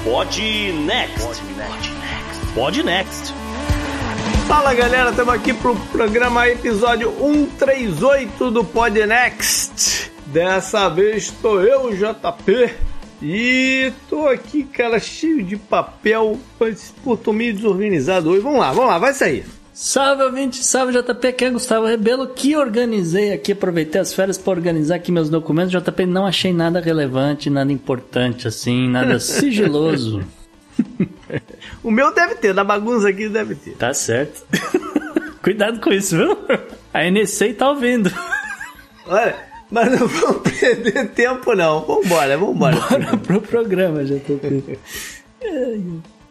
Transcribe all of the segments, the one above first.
slash system. Pod Next. Pod Next. Fala galera, estamos aqui pro programa episódio 138 do Pod Next. Dessa vez estou eu, JP, e tô aqui, cara, cheio de papel. Pô, tô meio desorganizado hoje. Vamos lá, vamos lá, vai sair. Salve, ouvinte, salve JP, aqui é Gustavo Rebelo, que organizei aqui, aproveitei as férias para organizar aqui meus documentos. JP, não achei nada relevante, nada importante assim, nada sigiloso. o meu deve ter, da bagunça aqui deve ter. Tá certo. Cuidado com isso, viu? A NSA tá ouvindo. Olha, mas não vamos perder tempo não. Vambora, vambora. Bora pro programa, JP.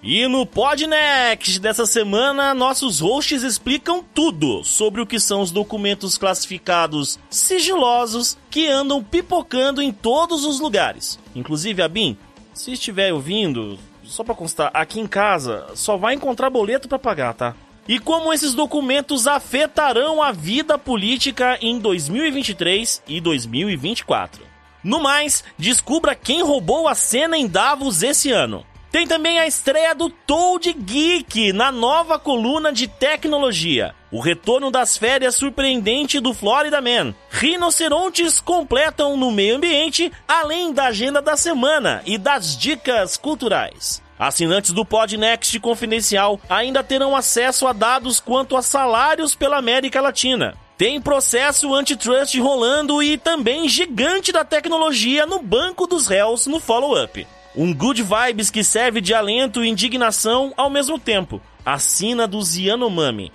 E no Podnext dessa semana, nossos hosts explicam tudo sobre o que são os documentos classificados sigilosos que andam pipocando em todos os lugares. Inclusive, Abin, se estiver ouvindo, só para constar, aqui em casa só vai encontrar boleto para pagar, tá? E como esses documentos afetarão a vida política em 2023 e 2024. No mais, descubra quem roubou a cena em Davos esse ano. Tem também a estreia do Toad Geek na nova coluna de tecnologia. O retorno das férias surpreendente do Florida Man. Rinocerontes completam no meio ambiente, além da agenda da semana e das dicas culturais. Assinantes do Podnext Confidencial ainda terão acesso a dados quanto a salários pela América Latina. Tem processo antitrust rolando e também gigante da tecnologia no banco dos réus no follow-up. Um good vibes que serve de alento e indignação ao mesmo tempo. Assina dos Yanomami.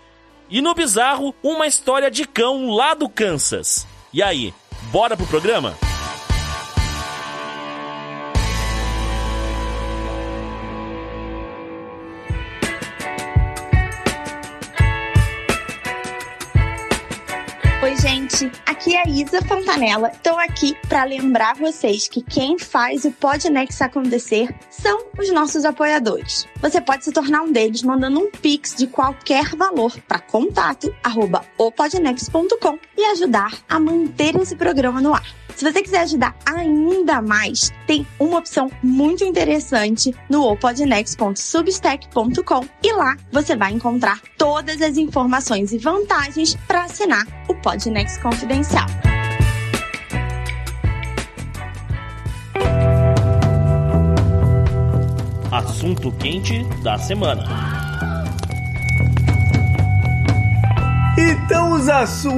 E no bizarro, uma história de cão lá do Kansas. E aí, bora pro programa? Gente. Aqui é a Isa Fontanella. Estou aqui para lembrar vocês que quem faz o Podnext acontecer são os nossos apoiadores. Você pode se tornar um deles mandando um pix de qualquer valor para contato@opodnext.com e ajudar a manter esse programa no ar. Se você quiser ajudar ainda mais, tem uma opção muito interessante no opodnext.substack.com e lá você vai encontrar todas as informações e vantagens para assinar o Podnext Confidencial. Assunto quente da semana. Então,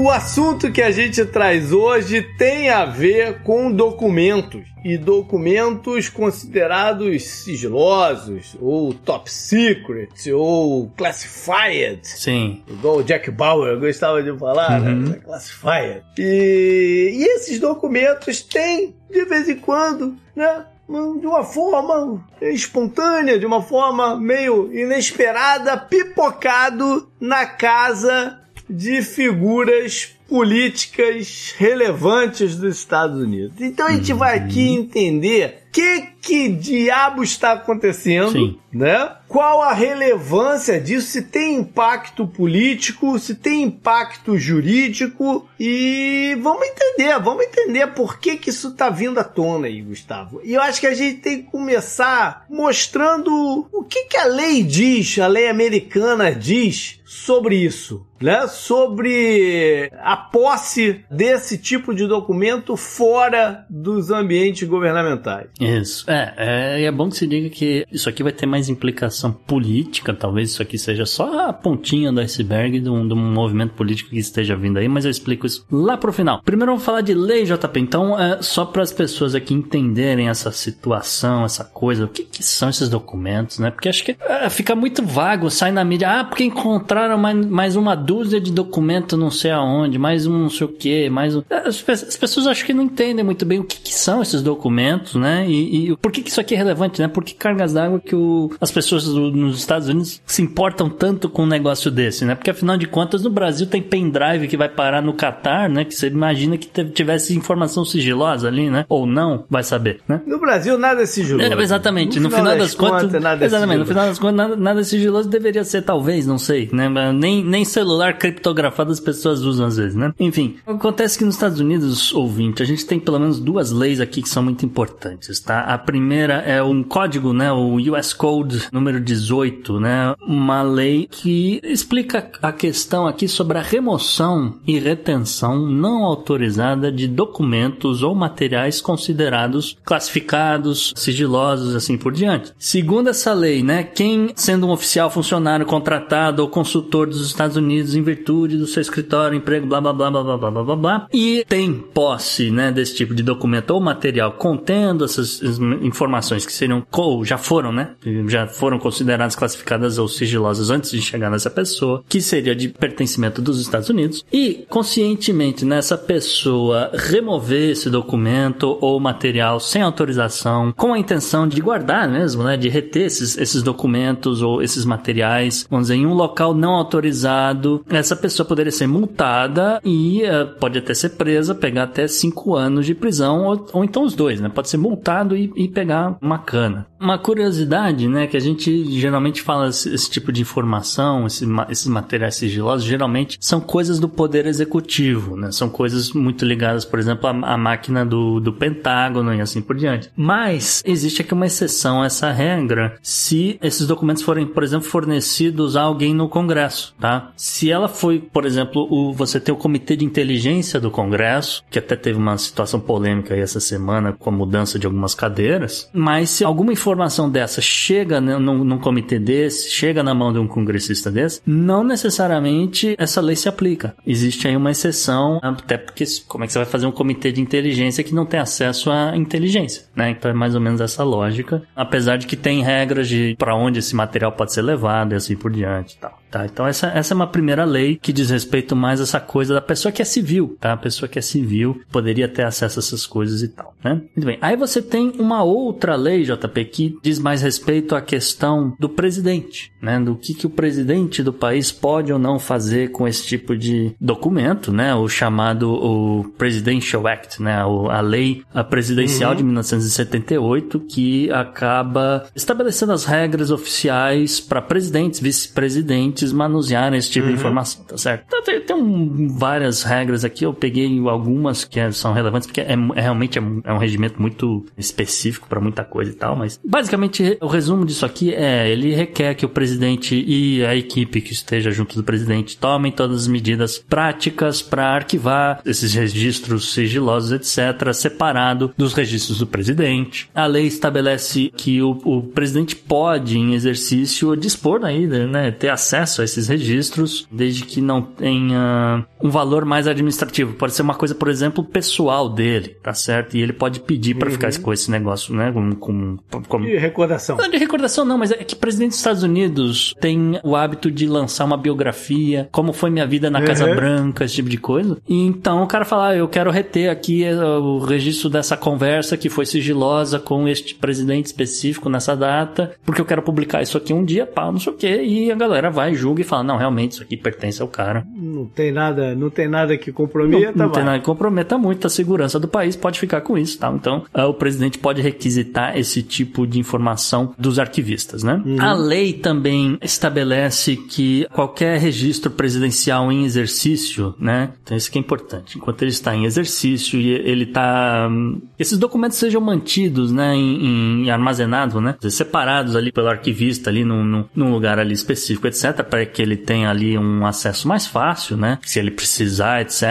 o assunto que a gente traz hoje tem a ver com documentos e documentos considerados sigilosos, ou top secret, ou classified. Sim. Igual o Jack Bauer gostava de falar, né? Uhum. né? Classified. E, e esses documentos têm, de vez em quando, né? de uma forma espontânea, de uma forma meio inesperada, pipocado na casa de figuras políticas relevantes dos Estados Unidos. Então a gente vai aqui entender o que, que diabo está acontecendo Sim. né? Qual a relevância disso? Se tem impacto político, se tem impacto jurídico e vamos entender, vamos entender por que que isso tá vindo à tona aí, Gustavo. E eu acho que a gente tem que começar mostrando o que que a lei diz, a lei americana diz sobre isso né, sobre a posse desse tipo de documento fora dos ambientes governamentais. Isso. É, é, é bom que se diga que isso aqui vai ter mais implicação política, talvez isso aqui seja só a pontinha do iceberg de um, de um movimento político que esteja vindo aí, mas eu explico isso lá pro final. Primeiro vamos falar de lei, JP. Então, é, só para as pessoas aqui entenderem essa situação, essa coisa, o que, que são esses documentos, né? Porque acho que é, fica muito vago, sai na mídia, ah, porque encontraram mais, mais uma dúzia de documentos não sei aonde, mais um não sei o que, mais um... As, as, pessoas acho que não entendem muito bem o que, que são esses documentos, né? E, e, por que, que isso aqui é relevante, né? Por que cargas d'água que o, as pessoas do, nos Estados Unidos se importam tanto com um negócio desse, né? Porque afinal de contas no Brasil tem pendrive que vai parar no Catar, né? Que você imagina que tivesse informação sigilosa ali, né? Ou não, vai saber, né? No Brasil nada é sigiloso. É, exatamente. No, no final, final, das, das contas, contas nada é exatamente. No final das contas nada, nada sigiloso deveria ser talvez, não sei, né? Nem, nem celular criptografado as pessoas usam às vezes, né? Enfim, acontece que nos Estados Unidos, ouvinte, a gente tem pelo menos duas leis aqui que são muito importantes, tá? A primeira é um código, né? O US Code número 18, né? Uma lei que explica a questão aqui sobre a remoção e retenção não autorizada de documentos ou materiais considerados classificados, sigilosos, assim por diante. Segundo essa lei, né? Quem, sendo um oficial, funcionário, contratado ou consultor dos Estados Unidos em virtude do seu escritório, emprego, blá blá blá blá blá blá blá blá, blá e tem posse, né, desse tipo de documento ou material contendo essas informações que seriam ou já foram, né, já foram consideradas classificadas ou sigilosas antes de chegar nessa pessoa, que seria de pertencimento dos Estados Unidos, e conscientemente nessa pessoa remover esse documento ou material sem autorização, com a intenção de guardar mesmo, né, de reter esses, esses documentos ou esses materiais, vamos dizer, em um local não autorizado, essa pessoa poderia ser multada e uh, pode até ser presa, pegar até cinco anos de prisão, ou, ou então os dois, né? Pode ser multado e, e, pegar uma cana. Uma curiosidade, né? Que a gente geralmente fala esse, esse tipo de informação, esse, esses materiais sigilosos, geralmente são coisas do poder executivo, né? São coisas muito ligadas, por exemplo, à, à máquina do, do Pentágono e assim por diante. Mas existe aqui uma exceção a essa regra se esses documentos forem, por exemplo, fornecidos a alguém no Congresso, tá? Se ela foi, por exemplo, o, você tem o Comitê de Inteligência do Congresso, que até teve uma situação polêmica aí essa semana com a mudança de algumas cadeiras, mas se alguma informação dessa chega né, num, num comitê desse, chega na mão de um congressista desse, não necessariamente essa lei se aplica. Existe aí uma exceção, até porque como é que você vai fazer um comitê de inteligência que não tem acesso à inteligência, né? Então é mais ou menos essa lógica, apesar de que tem regras de para onde esse material pode ser levado e assim por diante e tal. Tá, então essa, essa é uma primeira lei que diz respeito mais a essa coisa da pessoa que é civil, tá? A pessoa que é civil poderia ter acesso a essas coisas e tal, né? Muito bem. Aí você tem uma outra lei, JP, que diz mais respeito à questão do presidente, né? Do que, que o presidente do país pode ou não fazer com esse tipo de documento, né? O chamado o Presidential Act, né? A lei presidencial uhum. de 1978 que acaba estabelecendo as regras oficiais para presidentes, vice-presidentes manusear esse tipo uhum. de informação, tá certo? Então, tem, tem um, várias regras aqui, eu peguei algumas que é, são relevantes, porque é, é realmente é um, é um, regimento muito específico para muita coisa e tal, mas basicamente o resumo disso aqui é, ele requer que o presidente e a equipe que esteja junto do presidente tomem todas as medidas práticas para arquivar esses registros sigilosos, etc., separado dos registros do presidente. A lei estabelece que o, o presidente pode, em exercício, dispor aí, né, ter acesso acesso a esses registros, desde que não tenha um valor mais administrativo. Pode ser uma coisa, por exemplo, pessoal dele, tá certo? E ele pode pedir para uhum. ficar com esse negócio, né? Com, com, com... De recordação. Não, de recordação não, mas é que o presidente dos Estados Unidos tem o hábito de lançar uma biografia, como foi minha vida na uhum. Casa Branca, esse tipo de coisa. E então o cara fala, ah, eu quero reter aqui eh, o registro dessa conversa que foi sigilosa com este presidente específico nessa data, porque eu quero publicar isso aqui um dia, pau, não sei o quê, e a galera vai julga e fala, não, realmente isso aqui pertence ao cara. Não tem nada, não tem nada que comprometa. Não, não tem nada que comprometa muito a segurança do país, pode ficar com isso, tá? Então, uh, o presidente pode requisitar esse tipo de informação dos arquivistas, né? Uhum. A lei também estabelece que qualquer registro presidencial em exercício, né? Então, isso que é importante. Enquanto ele está em exercício e ele está... Hum, esses documentos sejam mantidos, né? Em, em armazenados, né? Separados ali pelo arquivista ali num, num, num lugar ali específico, etc. Para que ele tenha ali um acesso mais fácil, né? Se ele precisar, etc.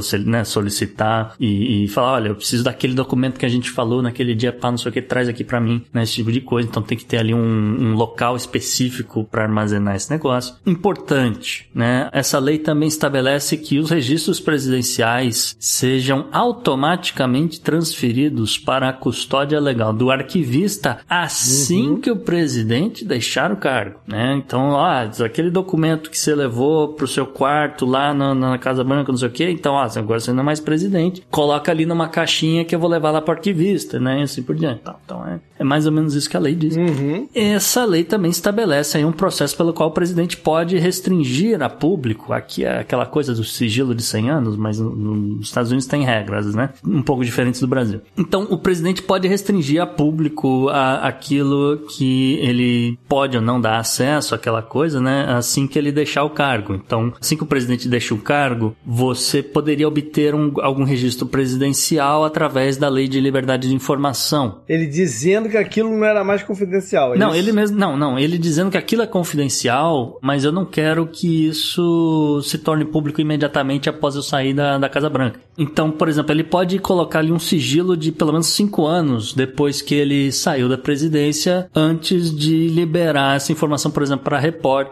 Se ele, né, solicitar e, e falar, olha, eu preciso daquele documento que a gente falou naquele dia, pá, não sei o que, traz aqui para mim, né? Esse tipo de coisa. Então tem que ter ali um, um local específico para armazenar esse negócio. Importante, né? Essa lei também estabelece que os registros presidenciais sejam automaticamente transferidos para a custódia legal do arquivista assim uhum. que o presidente deixar o cargo, né? Então, ó, aquele documento que você levou pro seu quarto lá na, na Casa Branca, não sei o que, então, ó, agora você não é mais presidente, coloca ali numa caixinha que eu vou levar lá pro arquivista, né? E assim por diante. Então, então é, é mais ou menos isso que a lei diz. Uhum. Essa lei também estabelece aí um processo pelo qual o presidente pode restringir a público, aqui é aquela coisa do sigilo de 100 anos, mas nos Estados Unidos tem regras, né? Um pouco diferentes do Brasil. Então, o presidente pode restringir a público a, aquilo que ele pode ou não dar acesso àquela coisa, né? Assim que ele deixar o cargo. Então, assim que o presidente deixa o cargo, você poderia obter um, algum registro presidencial através da lei de liberdade de informação. Ele dizendo que aquilo não era mais confidencial. É não, isso? ele mesmo, não, não, ele dizendo que aquilo é confidencial, mas eu não quero que isso se torne público imediatamente após eu sair da, da Casa Branca. Então, por exemplo, ele pode colocar ali um sigilo de pelo menos cinco anos depois que ele saiu da presidência, antes de liberar essa informação, por exemplo, para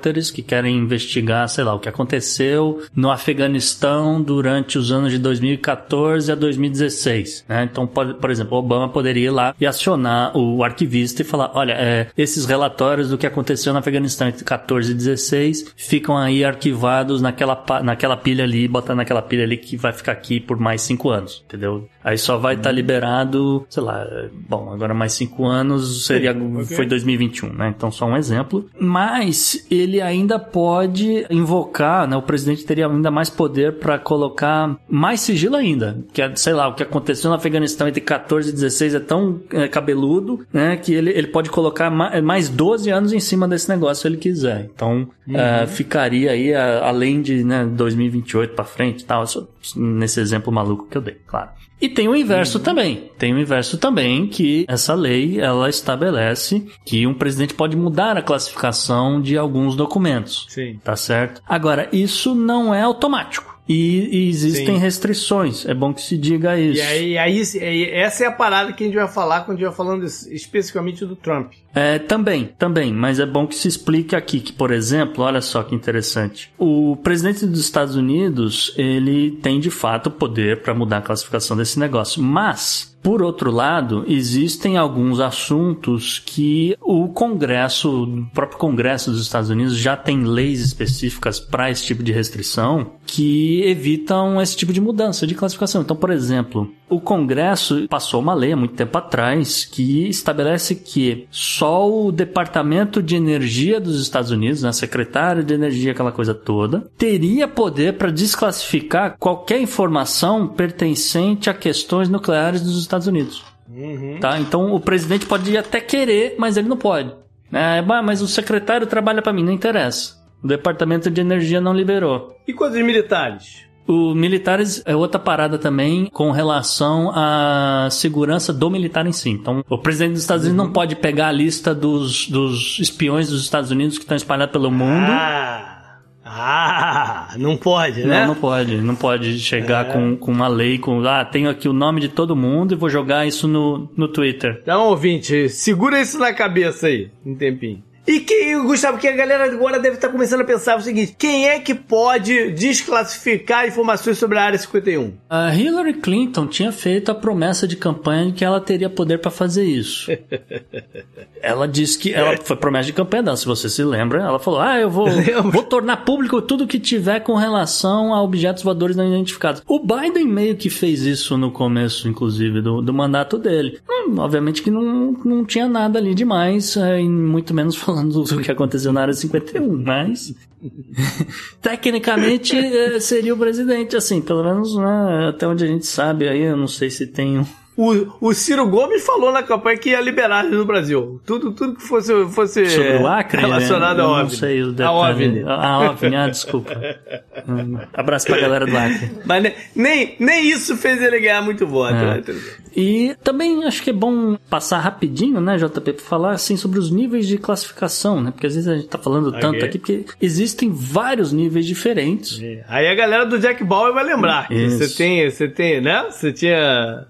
repórteres que querem investigar, sei lá, o que aconteceu no Afeganistão durante os anos de 2014 a 2016. Né? Então, por, por exemplo, Obama poderia ir lá e acionar o arquivista e falar: olha, é, esses relatórios do que aconteceu no Afeganistão entre 14 e 16 ficam aí arquivados naquela, naquela pilha ali, botar naquela pilha ali que vai ficar aqui por mais cinco anos, entendeu? Aí só vai estar tá liberado, sei lá, bom, agora mais cinco anos seria Sim, okay. foi 2021, né? Então só um exemplo. Mas ele ainda pode invocar, né? O presidente teria ainda mais poder para colocar mais sigilo ainda, que é, sei lá, o que aconteceu no Afeganistão entre 14 e 16 é tão é, cabeludo, né? Que ele, ele pode colocar mais 12 anos em cima desse negócio se ele quiser. Então uhum. uh, ficaria aí além de né, 2028 para frente, tal. Nesse exemplo maluco que eu dei, claro. E tem o inverso uhum. também. Tem o inverso também que essa lei ela estabelece que um presidente pode mudar a classificação de alguns documentos. Sim. Tá certo? Agora, isso não é automático. E, e existem Sim. restrições. É bom que se diga isso. E aí, aí, essa é a parada que a gente vai falar quando a gente vai falando especificamente do Trump. É, também, também, mas é bom que se explique aqui que, por exemplo, olha só que interessante. O presidente dos Estados Unidos, ele tem de fato poder para mudar a classificação desse negócio, mas por outro lado, existem alguns assuntos que o Congresso, o próprio Congresso dos Estados Unidos já tem leis específicas para esse tipo de restrição que evitam esse tipo de mudança de classificação. Então, por exemplo, o Congresso passou uma lei há muito tempo atrás que estabelece que só o Departamento de Energia dos Estados Unidos, né, secretário de Energia, aquela coisa toda, teria poder para desclassificar qualquer informação pertencente a questões nucleares dos Estados Unidos. Uhum. Tá? Então o presidente pode até querer, mas ele não pode. É, mas o secretário trabalha para mim, não interessa. O Departamento de Energia não liberou. E coisas militares? O militares é outra parada também com relação à segurança do militar em si. Então, o presidente dos Estados Unidos não pode pegar a lista dos, dos espiões dos Estados Unidos que estão espalhados pelo mundo. Ah. Ah, não pode, né? Não, não pode. Não pode chegar é. com, com uma lei com. Ah, tenho aqui o nome de todo mundo e vou jogar isso no, no Twitter. Então, ouvinte, segura isso na cabeça aí, um tempinho. E quem, Gustavo, que a galera agora deve estar começando a pensar o seguinte: quem é que pode desclassificar informações sobre a área 51? A Hillary Clinton tinha feito a promessa de campanha de que ela teria poder para fazer isso. ela disse que ela foi promessa de campanha dela, se você se lembra, ela falou: "Ah, eu vou, vou tornar público tudo que tiver com relação a objetos voadores não identificados". O Biden meio que fez isso no começo, inclusive, do, do mandato dele. Hum, obviamente que não, não tinha nada ali demais, é, muito menos falando falando do que aconteceu na área 51, mas tecnicamente é, seria o presidente, assim, pelo menos né, até onde a gente sabe aí, eu não sei se tem um o, o Ciro Gomes falou na campanha que ia liberar no Brasil. Tudo, tudo que fosse, fosse Sobre o Acre, relacionado né? ao OVNI. Não sei o detalhe. A OVNI. A OVNI, ah, desculpa. Hum, abraço pra galera do Acre. Mas nem, nem isso fez ele ganhar muito voto. É. Né? E também acho que é bom passar rapidinho, né, JP, pra falar assim sobre os níveis de classificação, né? Porque às vezes a gente tá falando okay. tanto aqui, porque existem vários níveis diferentes. É. Aí a galera do Jack Bauer vai lembrar. Você tem, você tem, né? Você tinha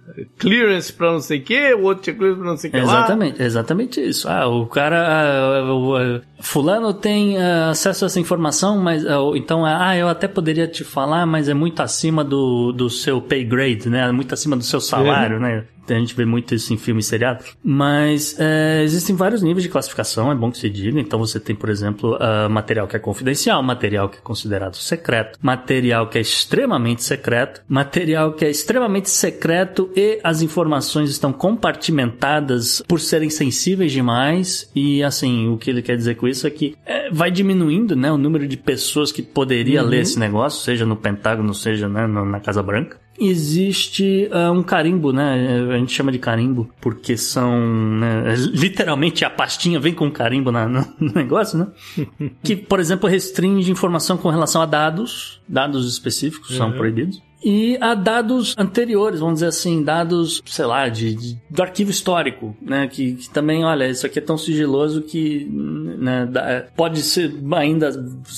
clearance pra não sei o o outro tinha clearance pra não sei o Exatamente, lá. exatamente isso. Ah, o cara, ah, o, fulano tem uh, acesso a essa informação, mas uh, então, ah, eu até poderia te falar, mas é muito acima do, do seu pay grade, né? Muito acima do seu salário, uhum. né? A gente vê muito isso em filmes e seriados. Mas é, existem vários níveis de classificação, é bom que se diga. Então você tem, por exemplo, uh, material que é confidencial, material que é considerado secreto, material que é extremamente secreto, material que é extremamente secreto e as informações estão compartimentadas por serem sensíveis demais. E assim, o que ele quer dizer com isso é que é, vai diminuindo né, o número de pessoas que poderia uhum. ler esse negócio, seja no Pentágono, seja né, na Casa Branca existe uh, um carimbo, né? A gente chama de carimbo porque são, né? literalmente a pastinha vem com carimbo na, no negócio, né? que, por exemplo, restringe informação com relação a dados, dados específicos uhum. são proibidos e a dados anteriores, vamos dizer assim, dados, sei lá, de, de do arquivo histórico, né? Que, que, também, olha, isso aqui é tão sigiloso que né, pode ser ainda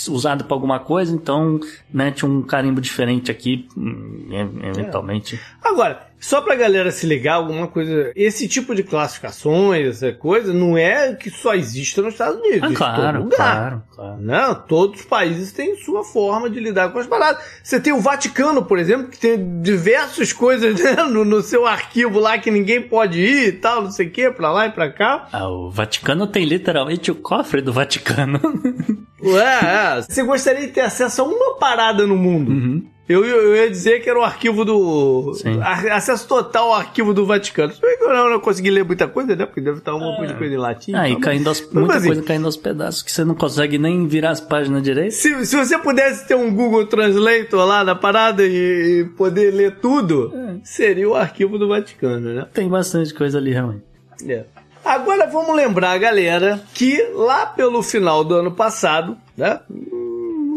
usado para alguma coisa, então mete um carimbo diferente aqui, hum, eventualmente. É. Agora, só pra galera se ligar, alguma coisa. Esse tipo de classificações, essa coisa, não é que só existe nos Estados Unidos. Ah, claro, claro, claro. Não, todos os países têm sua forma de lidar com as paradas. Você tem o Vaticano, por exemplo, que tem diversas coisas né, no, no, seu arquivo lá que ninguém pode ir e tal, não sei o que, pra lá e pra cá. Ah, o Vaticano tem literalmente o cofre do Vaticano. é, é. Você gostaria de ter acesso a uma parada no mundo. Uhum. Eu, eu, ia dizer que era o arquivo do. Sim. Acesso total ao arquivo do Vaticano. Se bem que eu não, não consegui ler muita coisa, né? Porque deve estar uma é. coisa em latim. Ah, e caindo aos, muita assim, coisa caindo aos pedaços que você não consegue nem virar as páginas direito. Se, se você pudesse ter um Google Translator lá na parada e, e poder ler tudo, é. seria o arquivo do Vaticano, né? Tem bastante coisa ali, realmente. É. Agora vamos lembrar, galera, que lá pelo final do ano passado, né?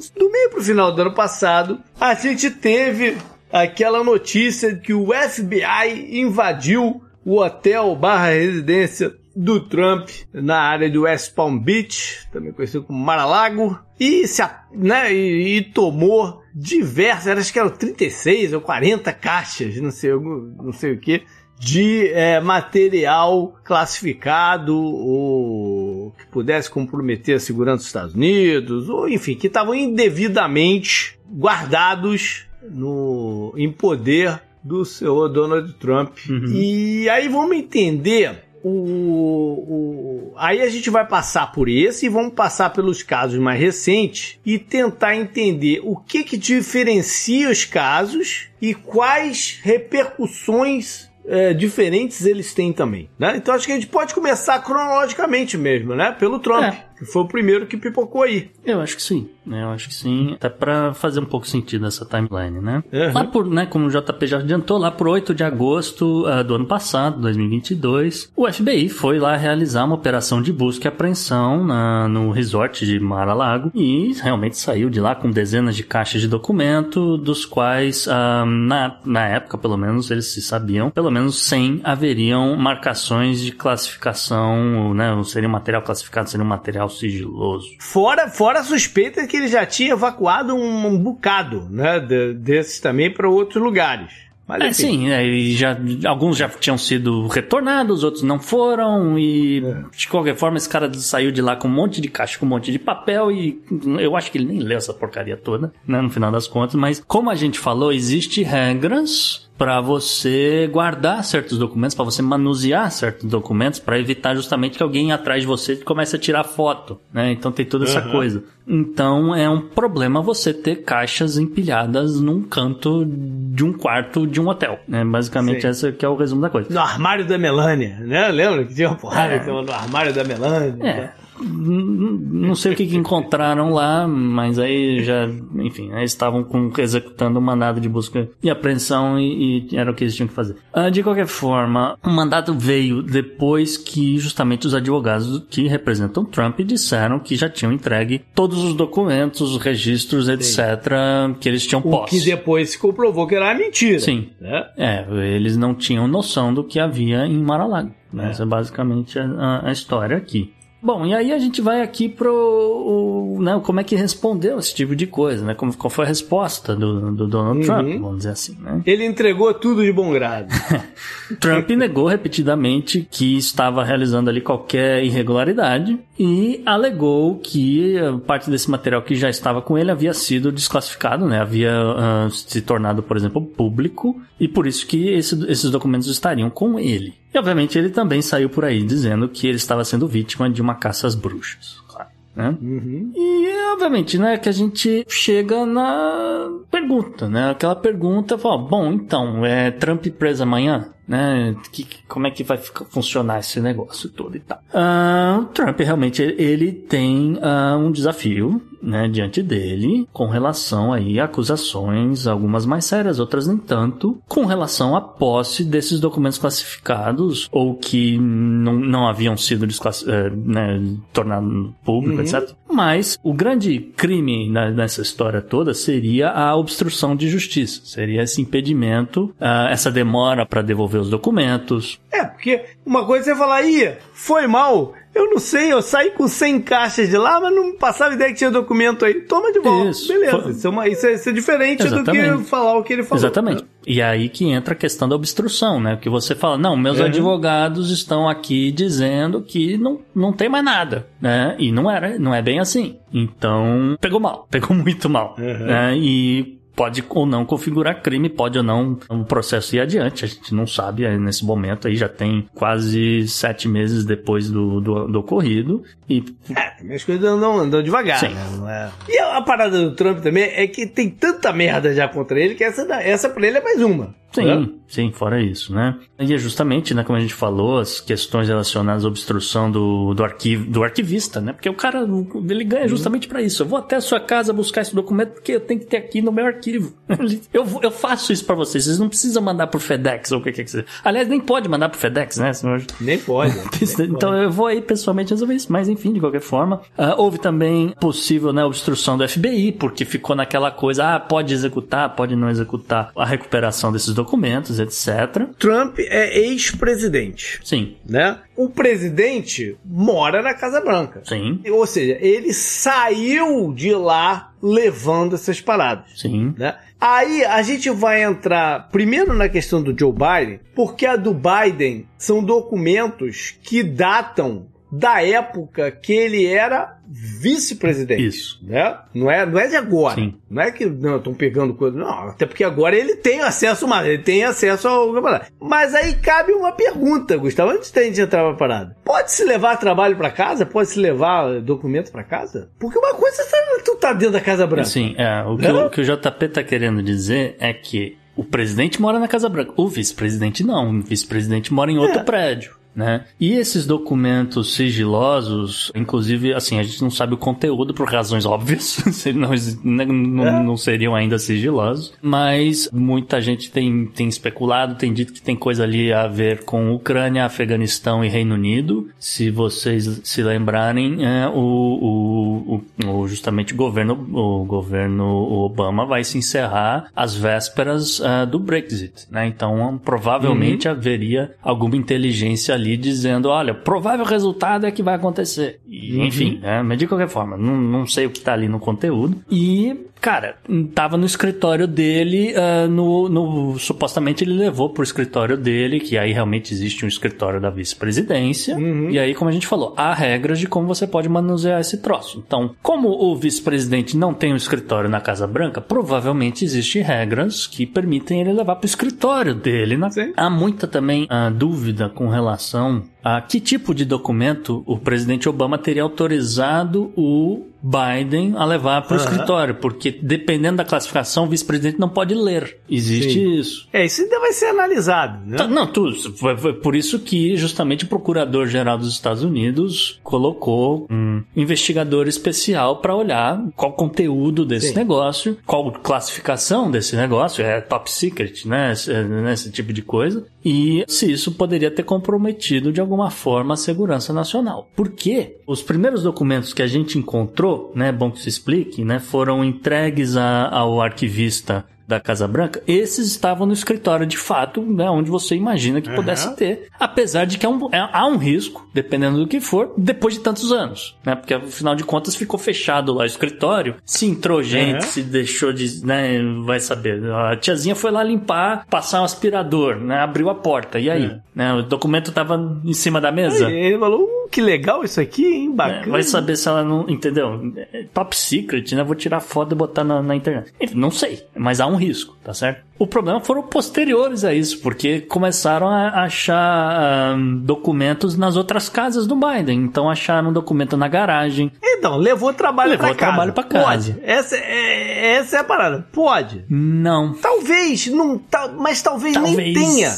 Do meio pro final do ano passado, a gente teve aquela notícia que o FBI invadiu o hotel barra residência do Trump na área do West Palm Beach, também conhecido como Mar-a-Lago, e, né, e, e, tomou diversas, acho que eram 36 ou 40 caixas, não sei, não sei o que, de é, material classificado ou que pudesse comprometer a segurança dos Estados Unidos, ou enfim, que estavam indevidamente guardados no, em poder do senhor Donald Trump. Uhum. E aí vamos entender o, o, aí a gente vai passar por esse e vamos passar pelos casos mais recentes e tentar entender o que que diferencia os casos e quais repercussões é, diferentes eles têm também, né? Então acho que a gente pode começar cronologicamente mesmo, né? Pelo Trump, é. que foi o primeiro que pipocou aí. Eu acho que sim. Eu acho que sim. Até pra fazer um pouco sentido essa timeline, né? Uhum. Lá por, né, como o JP já adiantou, lá por 8 de agosto uh, do ano passado, 2022, o FBI foi lá realizar uma operação de busca e apreensão na, no resort de Mar-a-Lago e realmente saiu de lá com dezenas de caixas de documento, dos quais, uh, na, na época, pelo menos, eles se sabiam, pelo menos 100 haveriam marcações de classificação, né? Seria um material classificado, seria um material sigiloso. Fora, fora a suspeita que ele já tinha evacuado um, um bocado, né? De, desses também para outros lugares. Mas, é, sim, é, já, alguns já tinham sido retornados, outros não foram, e é. de qualquer forma esse cara saiu de lá com um monte de caixa, com um monte de papel, e eu acho que ele nem leu essa porcaria toda, né, no final das contas, mas como a gente falou, existe regras para você guardar certos documentos, para você manusear certos documentos, para evitar justamente que alguém atrás de você comece a tirar foto, né? Então tem toda essa uhum. coisa. Então é um problema você ter caixas empilhadas num canto de um quarto de um hotel, né? Basicamente Sim. esse que é o resumo da coisa. No armário da Melania, né? Lembra que tinha uma porrada é. no armário da Melania? É. não sei o que, que encontraram lá, mas aí já, enfim, eles estavam com, executando um mandado de busca e apreensão e, e, era o que eles tinham que fazer. Uh, de qualquer forma, o mandato veio depois que justamente os advogados que representam Trump disseram que já tinham entregue todos os documentos, os registros, etc., Sim. que eles tinham posse. O que depois se comprovou que era mentira. Sim. Né? É, eles não tinham noção do que havia em Mar-a-Lago. É. Essa é basicamente a, a história aqui. Bom, e aí a gente vai aqui pro. O, né, como é que respondeu esse tipo de coisa, né? Como, qual foi a resposta do, do Donald uhum. Trump, vamos dizer assim, né? Ele entregou tudo de bom grado. Trump negou repetidamente que estava realizando ali qualquer irregularidade e alegou que parte desse material que já estava com ele havia sido desclassificado, né? Havia uh, se tornado, por exemplo, público e por isso que esse, esses documentos estariam com ele. E obviamente ele também saiu por aí dizendo que ele estava sendo vítima de uma caça às bruxas. Claro. Né? Uhum. E obviamente, né, que a gente chega na pergunta, né? Aquela pergunta, fala, bom, então, é Trump preso amanhã? Né? Que, como é que vai ficar, funcionar esse negócio todo e tal. Uh, o Trump realmente ele tem uh, um desafio, né, diante dele com relação aí a acusações, algumas mais sérias, outras nem tanto, com relação à posse desses documentos classificados ou que não, não haviam sido uh, né, tornados públicos, uhum. etc. Mas o grande crime nessa história toda seria a obstrução de justiça, seria esse impedimento, uh, essa demora para devolver os documentos. É, porque uma coisa é falar, ia, foi mal, eu não sei, eu saí com 100 caixas de lá, mas não passava ideia que tinha documento aí. Toma de volta. Isso. Beleza. Foi... Isso, é uma, isso, é, isso, é, diferente Exatamente. do que falar o que ele falou. Exatamente. E aí que entra a questão da obstrução, né? Que você fala, não, meus uhum. advogados estão aqui dizendo que não, não tem mais nada, né? E não era, não é bem assim. Então, pegou mal, pegou muito mal. Uhum. Né? E pode ou não configurar crime, pode ou não um processo ir adiante. A gente não sabe é, nesse momento aí, já tem quase sete meses depois do, do, do ocorrido. E... É, as coisas andam, andam devagar. Sim. Né? É... E a, a, parada do Trump também é que tem tanta merda já contra ele que essa, essa pra ele é mais uma. Sim, é? sim, fora isso, né? E é justamente, né, como a gente falou, as questões relacionadas à obstrução do, do, arquivo, do arquivista, né? Porque o cara, ele ganha justamente para isso. Eu vou até a sua casa buscar esse documento porque eu tenho que ter aqui no meu arquivo. Eu, eu faço isso para vocês, vocês não precisam mandar por FedEx ou o que quer que seja. Aliás, nem pode mandar por FedEx, né? Senão... Nem pode. então nem eu vou aí pessoalmente resolver isso, mas enfim, de qualquer forma. Uh, houve também possível, né, obstrução do FBI, porque ficou naquela coisa, ah, pode executar, pode não executar a recuperação desses documentos documentos, etc. Trump é ex-presidente. Sim. Né? O presidente mora na Casa Branca. Sim. Ou seja, ele saiu de lá levando essas paradas. Sim. Né? Aí a gente vai entrar primeiro na questão do Joe Biden, porque a do Biden são documentos que datam da época que ele era vice-presidente. Isso. Né? Não, é, não é de agora. Sim. Não é que estão pegando coisa. Não, até porque agora ele tem acesso mais, ele tem acesso ao Mas aí cabe uma pergunta, Gustavo, antes da gente entrar pra parada. Pode se levar trabalho para casa? Pode se levar documento para casa? Porque uma coisa é tu tá dentro da Casa Branca. Sim, é. O que, o, o que o JP tá querendo dizer é que o presidente mora na Casa Branca. O vice-presidente não. O vice-presidente mora em outro é. prédio né? E esses documentos sigilosos, inclusive, assim, a gente não sabe o conteúdo por razões óbvias, não, né, não, é. não, seriam ainda sigilosos, mas muita gente tem, tem especulado, tem dito que tem coisa ali a ver com Ucrânia, Afeganistão e Reino Unido. Se vocês se lembrarem, é, o, o, o, justamente o governo, o governo Obama vai se encerrar às vésperas uh, do Brexit, né? Então, provavelmente uhum. haveria alguma inteligência ali dizendo, olha, provável resultado é que vai acontecer. E, uhum. Enfim, né? mas de qualquer forma, não, não sei o que tá ali no conteúdo. E Cara, tava no escritório dele, uh, no, no, supostamente ele levou pro escritório dele, que aí realmente existe um escritório da vice-presidência. Uhum. E aí, como a gente falou, há regras de como você pode manusear esse troço. Então, como o vice-presidente não tem um escritório na Casa Branca, provavelmente existem regras que permitem ele levar pro escritório dele. Né? Há muita também uh, dúvida com relação a que tipo de documento o presidente Obama teria autorizado o Biden a levar para o uhum. escritório, porque dependendo da classificação, o vice-presidente não pode ler. Existe Sim. isso. É, isso ainda vai ser analisado, né? Tá, não, tudo. Foi, foi por isso que justamente o Procurador-Geral dos Estados Unidos colocou um investigador especial para olhar qual o conteúdo desse Sim. negócio, qual classificação desse negócio, é top secret, né? Esse, esse tipo de coisa, e se isso poderia ter comprometido de alguma forma a segurança nacional. Porque os primeiros documentos que a gente encontrou, né, bom que se explique, né, foram entregues a, ao arquivista da Casa Branca, esses estavam no escritório de fato, né, onde você imagina que uhum. pudesse ter, apesar de que é um, é, há um risco, dependendo do que for, depois de tantos anos, né, porque afinal de contas ficou fechado lá o escritório, se entrou gente, uhum. se deixou de, né, vai saber, a tiazinha foi lá limpar, passar um aspirador, né, abriu a porta, e aí? Uhum. Né, o documento tava em cima da mesa. Aí, ele falou, uh, que legal isso aqui, hein, é, bacana. É, vai saber se ela não, entendeu? É top secret, né, vou tirar foto e botar na, na internet. Não sei, mas há um risco, tá certo? O problema foram posteriores a isso, porque começaram a achar um, documentos nas outras casas do Biden. Então acharam um documento na garagem. Então, levou trabalho levou pra trabalho casa. Pra casa. Pode. Essa é, essa é a parada. Pode. Não. Talvez, não, mas talvez, talvez nem tenha.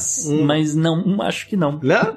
Mas não, acho que não. Né?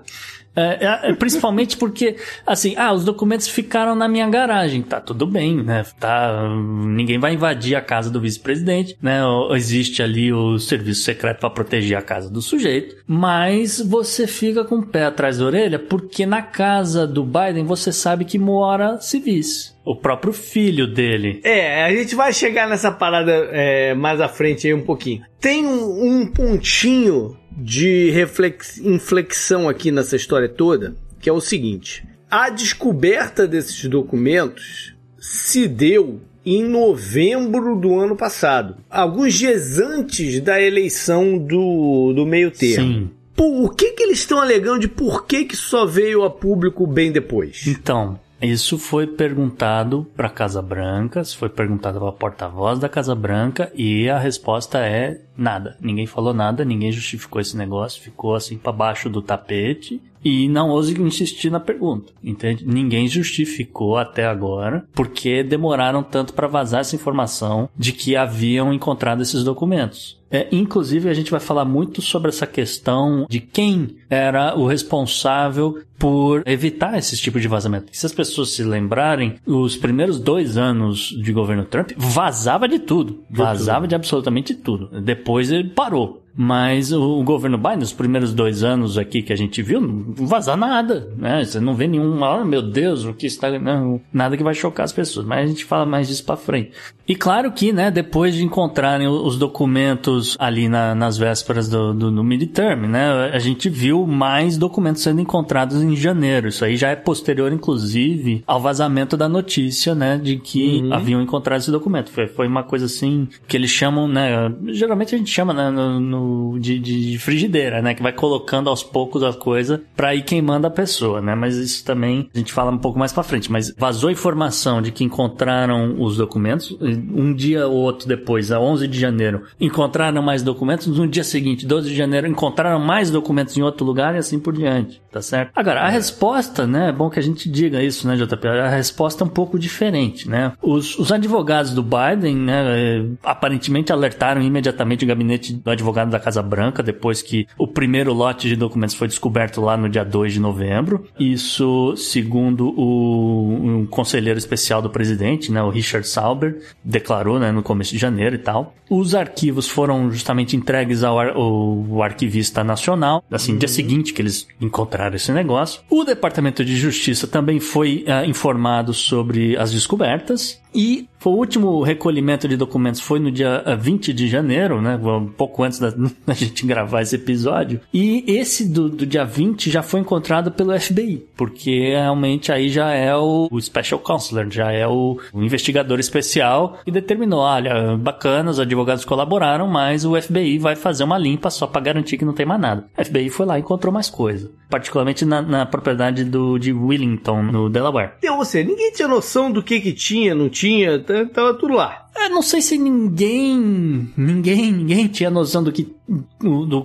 É, é, é, principalmente porque, assim, ah, os documentos ficaram na minha garagem. Tá tudo bem, né? Tá, ninguém vai invadir a casa do vice-presidente, né? Existe ali o serviço secreto para proteger a casa do sujeito. Mas você fica com o pé atrás da orelha porque na casa do Biden você sabe que mora civis o próprio filho dele. É, a gente vai chegar nessa parada é, mais à frente aí um pouquinho. Tem um, um pontinho de reflex, inflexão aqui nessa história toda, que é o seguinte: a descoberta desses documentos se deu em novembro do ano passado, alguns dias antes da eleição do, do meio termo. Sim. Por, o que, que eles estão alegando de por que, que só veio a público bem depois? Então, isso foi perguntado para a Casa Branca, foi perguntado para a porta-voz da Casa Branca e a resposta é nada. Ninguém falou nada, ninguém justificou esse negócio, ficou assim para baixo do tapete e não ouse insistir na pergunta, entende? Ninguém justificou até agora porque demoraram tanto para vazar essa informação de que haviam encontrado esses documentos. É, inclusive, a gente vai falar muito sobre essa questão de quem era o responsável por evitar esse tipo de vazamento. Se as pessoas se lembrarem, os primeiros dois anos de governo Trump vazava de tudo. Vazava de absolutamente tudo. Depois ele parou. Mas o, governo Biden, nos primeiros dois anos aqui que a gente viu, não vazar nada, né? Você não vê nenhum, oh, meu Deus, o que está, não, nada que vai chocar as pessoas. Mas a gente fala mais disso para frente. E claro que, né, depois de encontrarem os documentos ali na, nas vésperas do, do, do midterm, né, a gente viu mais documentos sendo encontrados em janeiro. Isso aí já é posterior, inclusive, ao vazamento da notícia, né, de que uhum. haviam encontrado esse documento. Foi, foi uma coisa assim que eles chamam, né, geralmente a gente chama, né, no, no de, de, frigideira, né? Que vai colocando aos poucos a coisa pra ir queimando a pessoa, né? Mas isso também a gente fala um pouco mais pra frente. Mas vazou informação de que encontraram os documentos. Um dia ou outro depois, a 11 de janeiro, encontraram mais documentos. No dia seguinte, 12 de janeiro, encontraram mais documentos em outro lugar e assim por diante, tá certo? Agora, a é. resposta, né? É bom que a gente diga isso, né, JP? A resposta é um pouco diferente, né? Os, os advogados do Biden, né, é, aparentemente alertaram imediatamente o gabinete do advogado da da Casa Branca, depois que o primeiro lote de documentos foi descoberto lá no dia 2 de novembro. Isso, segundo o um conselheiro especial do presidente, né, o Richard Sauber, declarou né, no começo de janeiro e tal. Os arquivos foram justamente entregues ao, ar, ao arquivista nacional, assim, uhum. dia seguinte que eles encontraram esse negócio. O Departamento de Justiça também foi uh, informado sobre as descobertas e o último recolhimento de documentos foi no dia 20 eh, de janeiro, né? Um pouco antes da, da gente gravar esse episódio. E esse do, do, dia 20 já foi encontrado pelo FBI, porque realmente aí já é o, o Special Counselor, já é o, o, investigador especial e determinou: olha, bacana, os advogados colaboraram, mas o FBI vai fazer uma limpa só para garantir que não tem mais nada. O FBI foi lá e encontrou mais coisa, particularmente na, na propriedade do, de Willington, no Delaware. Então, você, ninguém tinha noção do que que tinha, não tinha, tava tudo lá. Eu não sei se ninguém, ninguém, ninguém tinha noção do que do, do,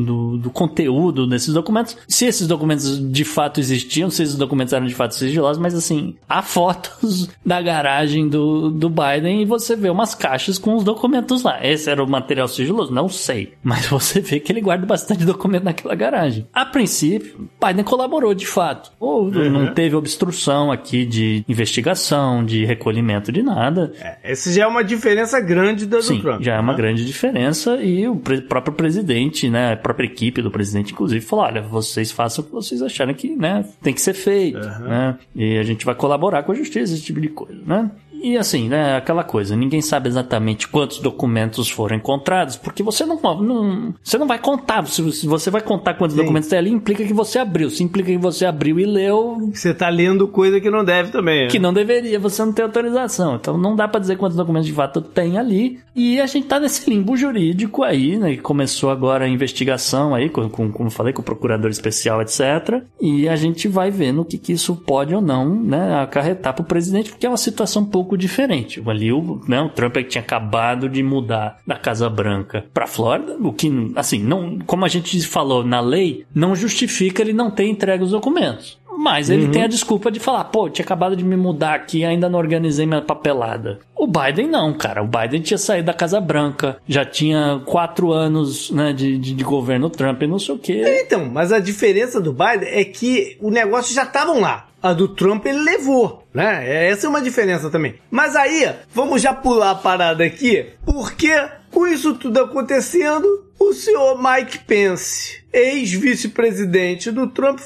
do, do, conteúdo desses documentos, se esses documentos de fato existiam, se esses documentos eram de fato sigilosos, mas assim, há fotos da garagem do, do Biden e você vê umas caixas com os documentos lá. Esse era o material sigiloso? Não sei. Mas você vê que ele guarda bastante documento naquela garagem. A princípio, Biden colaborou de fato. Ou uhum. não teve obstrução aqui de investigação, de recolhimento de nada. É, essa já é uma diferença grande da do Sim, Trump. Já é uma né? grande diferença e o próprio presidente, né, a própria equipe do presidente, inclusive, falou: olha, vocês façam o que vocês acharem que né, tem que ser feito, uhum. né? E a gente vai colaborar com a justiça, esse tipo de coisa, né? E assim, né, aquela coisa, ninguém sabe exatamente quantos documentos foram encontrados, porque você não, não você não vai contar, se, você vai contar quantos Sim. documentos tem ali, implica que você abriu, se implica que você abriu e leu... Você tá lendo coisa que não deve também. Né? Que não deveria, você não tem autorização, então não dá para dizer quantos documentos de fato tem ali, e a gente tá nesse limbo jurídico aí, né, que começou agora a investigação aí, com, com, como falei, com o procurador especial, etc, e a gente vai vendo o que, que isso pode ou não, né, acarretar pro presidente, porque é uma situação pouco pouco diferente. Ali o, né, o Trump é tinha acabado de mudar da Casa Branca para Flórida, o que, assim, não, como a gente falou na lei, não justifica ele não ter entregue os documentos. Mas ele uhum. tem a desculpa de falar, pô, tinha acabado de me mudar aqui ainda não organizei minha papelada. O Biden não, cara. O Biden tinha saído da Casa Branca, já tinha quatro anos né, de, de, de governo Trump e não sei o quê. Então, mas a diferença do Biden é que o negócio já estavam lá. A do Trump ele levou, né? É, essa é uma diferença também. Mas aí, vamos já pular a parada aqui, porque com isso tudo acontecendo, o senhor Mike Pence, ex-vice-presidente do Trump,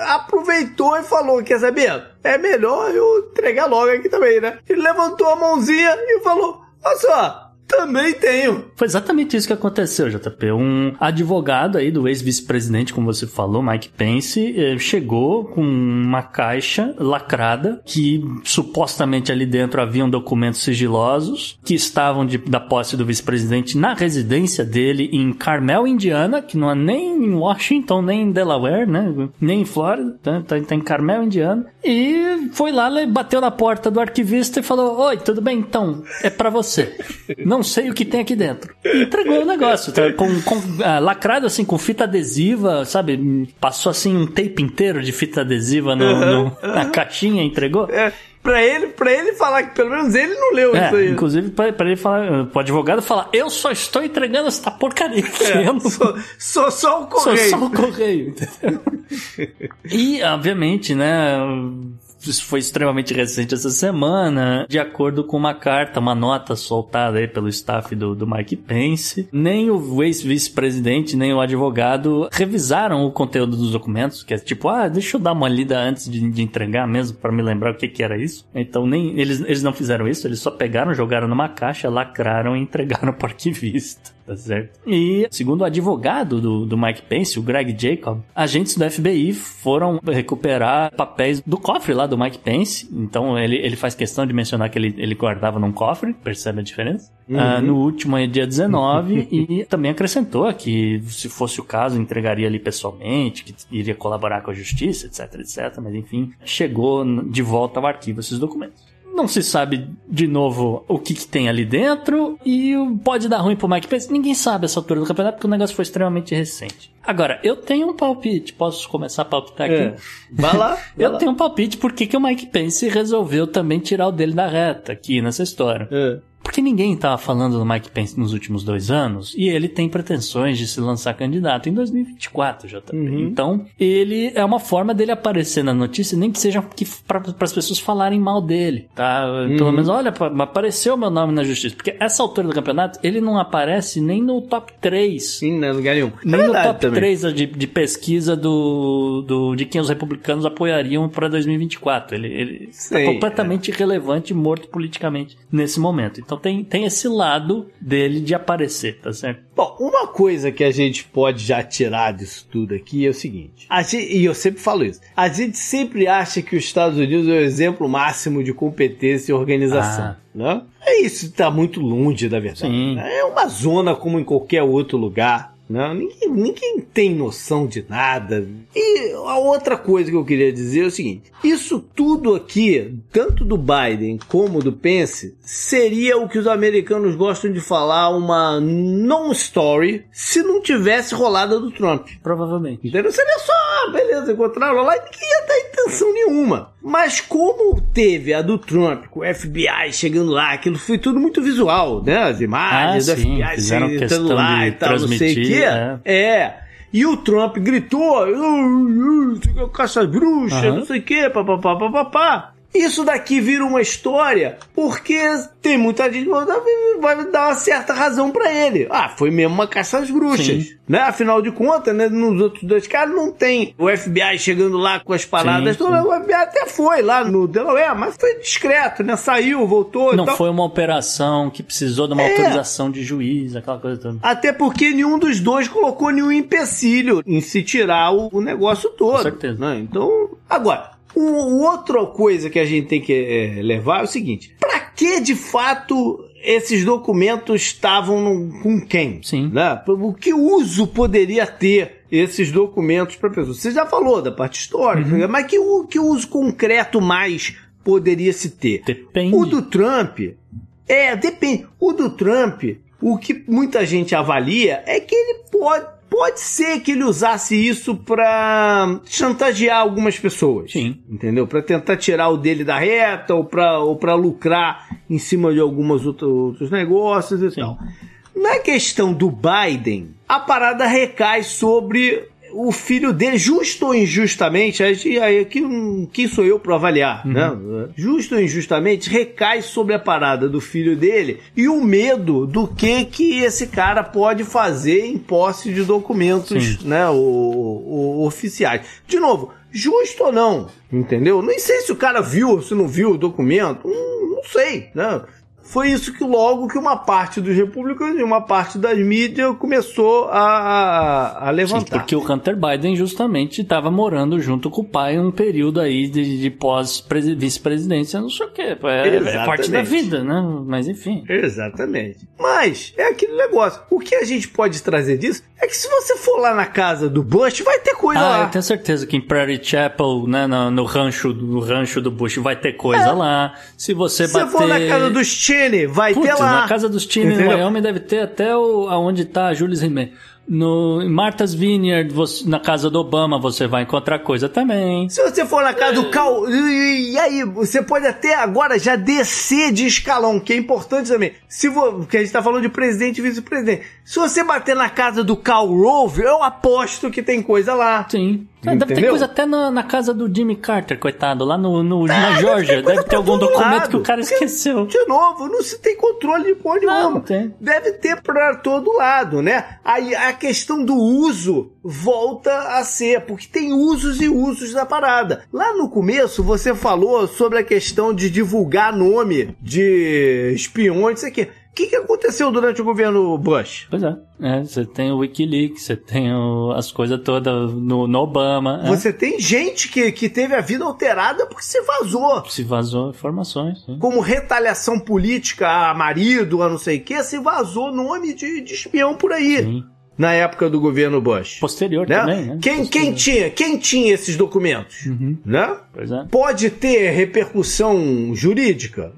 aproveitou e falou: Quer saber? É melhor eu entregar logo aqui também, né? Ele levantou a mãozinha e falou: Olha só, também tenho. Foi exatamente isso que aconteceu, JP. Um advogado aí do ex-vice-presidente, como você falou, Mike Pence, eh, chegou com uma caixa lacrada que supostamente ali dentro haviam documentos sigilosos que estavam de, da posse do vice-presidente na residência dele em Carmel, Indiana, que não é nem em Washington, nem em Delaware, né? Nem em Flórida, tá, tá, tá em Carmel, Indiana. E foi lá, bateu na porta do arquivista e falou: Oi, tudo bem? Então, é para você. Não não sei o que tem aqui dentro. E entregou o negócio, tá? com, com ah, lacrado assim, com fita adesiva, sabe? Passou assim um tape inteiro de fita adesiva no, uhum, no, na caixinha, entregou. É pra ele, pra ele falar que pelo menos ele não leu é, isso aí. Inclusive, pra, pra ele falar, pro advogado falar, eu só estou entregando essa porcaria. É, eu não... sou, sou só o correio. Sou só o correio, e, obviamente, né isso foi extremamente recente essa semana, de acordo com uma carta, uma nota soltada aí pelo staff do, do Mike Pence, nem o ex-vice-presidente, nem o advogado revisaram o conteúdo dos documentos, que é tipo, ah, deixa eu dar uma lida antes de, de entregar mesmo, para me lembrar o que que era isso. Então, nem eles, eles não fizeram isso, eles só pegaram, jogaram numa caixa, lacraram e entregaram para arquivista tá certo? E, segundo o advogado do, do Mike Pence, o Greg Jacob, agentes do FBI foram recuperar papéis do cofre lá do Mike Pence. Então, ele, ele faz questão de mencionar que ele, ele guardava num cofre, percebe a diferença? Uhum. Uh, no último dia 19, e também acrescentou que, se fosse o caso, entregaria ali pessoalmente, que iria colaborar com a justiça, etc, etc. Mas, enfim, chegou de volta ao arquivo esses documentos. Não se sabe de novo o que, que, tem ali dentro e pode dar ruim pro Mike Pence. Ninguém sabe essa altura do campeonato porque o negócio foi extremamente recente. Agora, eu tenho um palpite. Posso começar a palpitar aqui? É. Vai lá. Vai eu lá. tenho um palpite por que o Mike Pence resolveu também tirar o dele da reta aqui nessa história. É. Porque ninguém estava falando do Mike Pence nos últimos dois anos e ele tem pretensões de se lançar candidato em 2024, JP. Uhum. Então, ele é uma forma dele aparecer na notícia, nem que seja para as pessoas falarem mal dele, tá? Uhum. Pelo menos, olha, apareceu meu nome na justiça. Porque essa altura do campeonato, ele não aparece nem no top 3. Sim, não lugar nenhum. Nem é no top também. 3 de, de, pesquisa do, do, de quem os republicanos apoiariam para 2024. Ele, ele está completamente é. irrelevante e morto politicamente nesse momento. Então tem, tem esse lado dele de aparecer, tá certo? Bom, uma coisa que a gente pode já tirar disso tudo aqui é o seguinte, gente, e eu sempre falo isso, a gente sempre acha que os Estados Unidos é o exemplo máximo de competência e organização. Ah. Né? É isso, está muito longe da verdade. Né? É uma zona como em qualquer outro lugar Não, ninguém, ninguém tem noção de nada. E a outra coisa que eu queria dizer é o seguinte: isso tudo aqui, tanto do Biden como do Pence, seria o que os americanos gostam de falar uma non-story se não tivesse rolada do Trump. Provavelmente. Entendeu? Seria só, beleza, encontraram lá e ninguém ia dar intenção nenhuma. Mas como teve a do Trump, com o FBI chegando lá, aquilo foi tudo muito visual, né? As imagens ah, do sim, FBI chegando lá e tal, não sei o quê. É. é. E o Trump gritou, caça bruxa, uhum. não sei o quê, papapá, papapá. Isso daqui vira uma história porque tem muita gente que vai dar uma certa razão para ele. Ah, foi mesmo uma caça às bruxas. Sim. Né? Afinal de contas, né, nos outros dois caras não tem o FBI chegando lá com as paradas. Sim, sim. O FBI até foi lá no Delaware, mas foi discreto, né? Saiu, voltou. Não foi uma operação que precisou de uma é. autorização de juiz, aquela coisa toda. Até porque nenhum dos dois colocou nenhum empecilho em se tirar o, o negócio todo. Com certeza. Né? Então, agora, o, outra coisa que a gente tem que é, levar é o seguinte: para que de fato esses documentos estavam com quem? Sim. Né? O que uso poderia ter esses documentos para pessoa? Você já falou da parte histórica, uhum. mas que, que uso concreto mais poderia se ter? Depende. O do Trump. É, depende. O do Trump, o que muita gente avalia é que ele pode Pode ser que ele usasse isso para chantagear algumas pessoas. Sim. Entendeu? Para tentar tirar o dele da reta ou para ou pra lucrar em cima de alguns outros negócios e Sim. tal. Na questão do Biden, a parada recai sobre o filho dele, justo ou injustamente, aí, aqui, quem sou eu para avaliar, uhum. né? Justo ou injustamente, recai sobre a parada do filho dele e o medo do que que esse cara pode fazer em posse de documentos, Sim. né, o, o, oficiais. De novo, justo ou não, entendeu? Nem sei se o cara viu ou se não viu o documento, não, não sei, né? Foi isso que logo que uma parte dos republicanos e uma parte das mídias começou a, a, a levantar. Sim, porque o Hunter Biden justamente estava morando junto com o pai um período aí de, de pós-vice-presidência, não sei o quê. É, é, parte da vida, né? Mas enfim. Exatamente. Mas é aquele negócio. O que a gente pode trazer disso é que se você for lá na casa do Bush, vai ter coisa ah, lá. Eu tenho certeza que em Prairie Chapel, né, no, no rancho, no rancho do Bush, vai ter coisa é. lá. Se você se bater... Se for na casa dos Cheney, vai Putz, ter lá. Na casa dos Cheney no Wyoming deve ter até o, aonde tá a Julius Rimet. No Martha's Vineyard, você, na casa do Obama, você vai encontrar coisa também. Se você for na casa é. do Cal. E aí, você pode até agora já descer de escalão, que é importante também. Se vo... Porque a gente tá falando de presidente e vice-presidente. Se você bater na casa do Cal Rove, eu aposto que tem coisa lá. Sim. Entendeu? Deve ter coisa até na, na, casa do Jimmy Carter, coitado, lá no, no é, na Georgia. Deve ter, deve ter algum documento lado, que o cara esqueceu. De novo, não se tem controle de porra nenhuma. Deve ter pra todo lado, né? Aí a questão do uso volta a ser, porque tem usos e usos da parada. Lá no começo você falou sobre a questão de divulgar nome de espiões, isso aqui que, que aconteceu durante o governo Bush? Pois é. é você tem o Wikileaks, você tem o, as coisas todas no, no, Obama. É. Você tem gente que, que teve a vida alterada porque se vazou. Se vazou informações. Sim. Como retaliação política a marido, a não sei o que, se vazou nome de, de espião por aí. Sim na época do governo Bush. Posterior né? também, né? Quem, Posterior. quem, tinha, quem tinha esses documentos? Uhum. Né? É. Pode ter repercussão jurídica?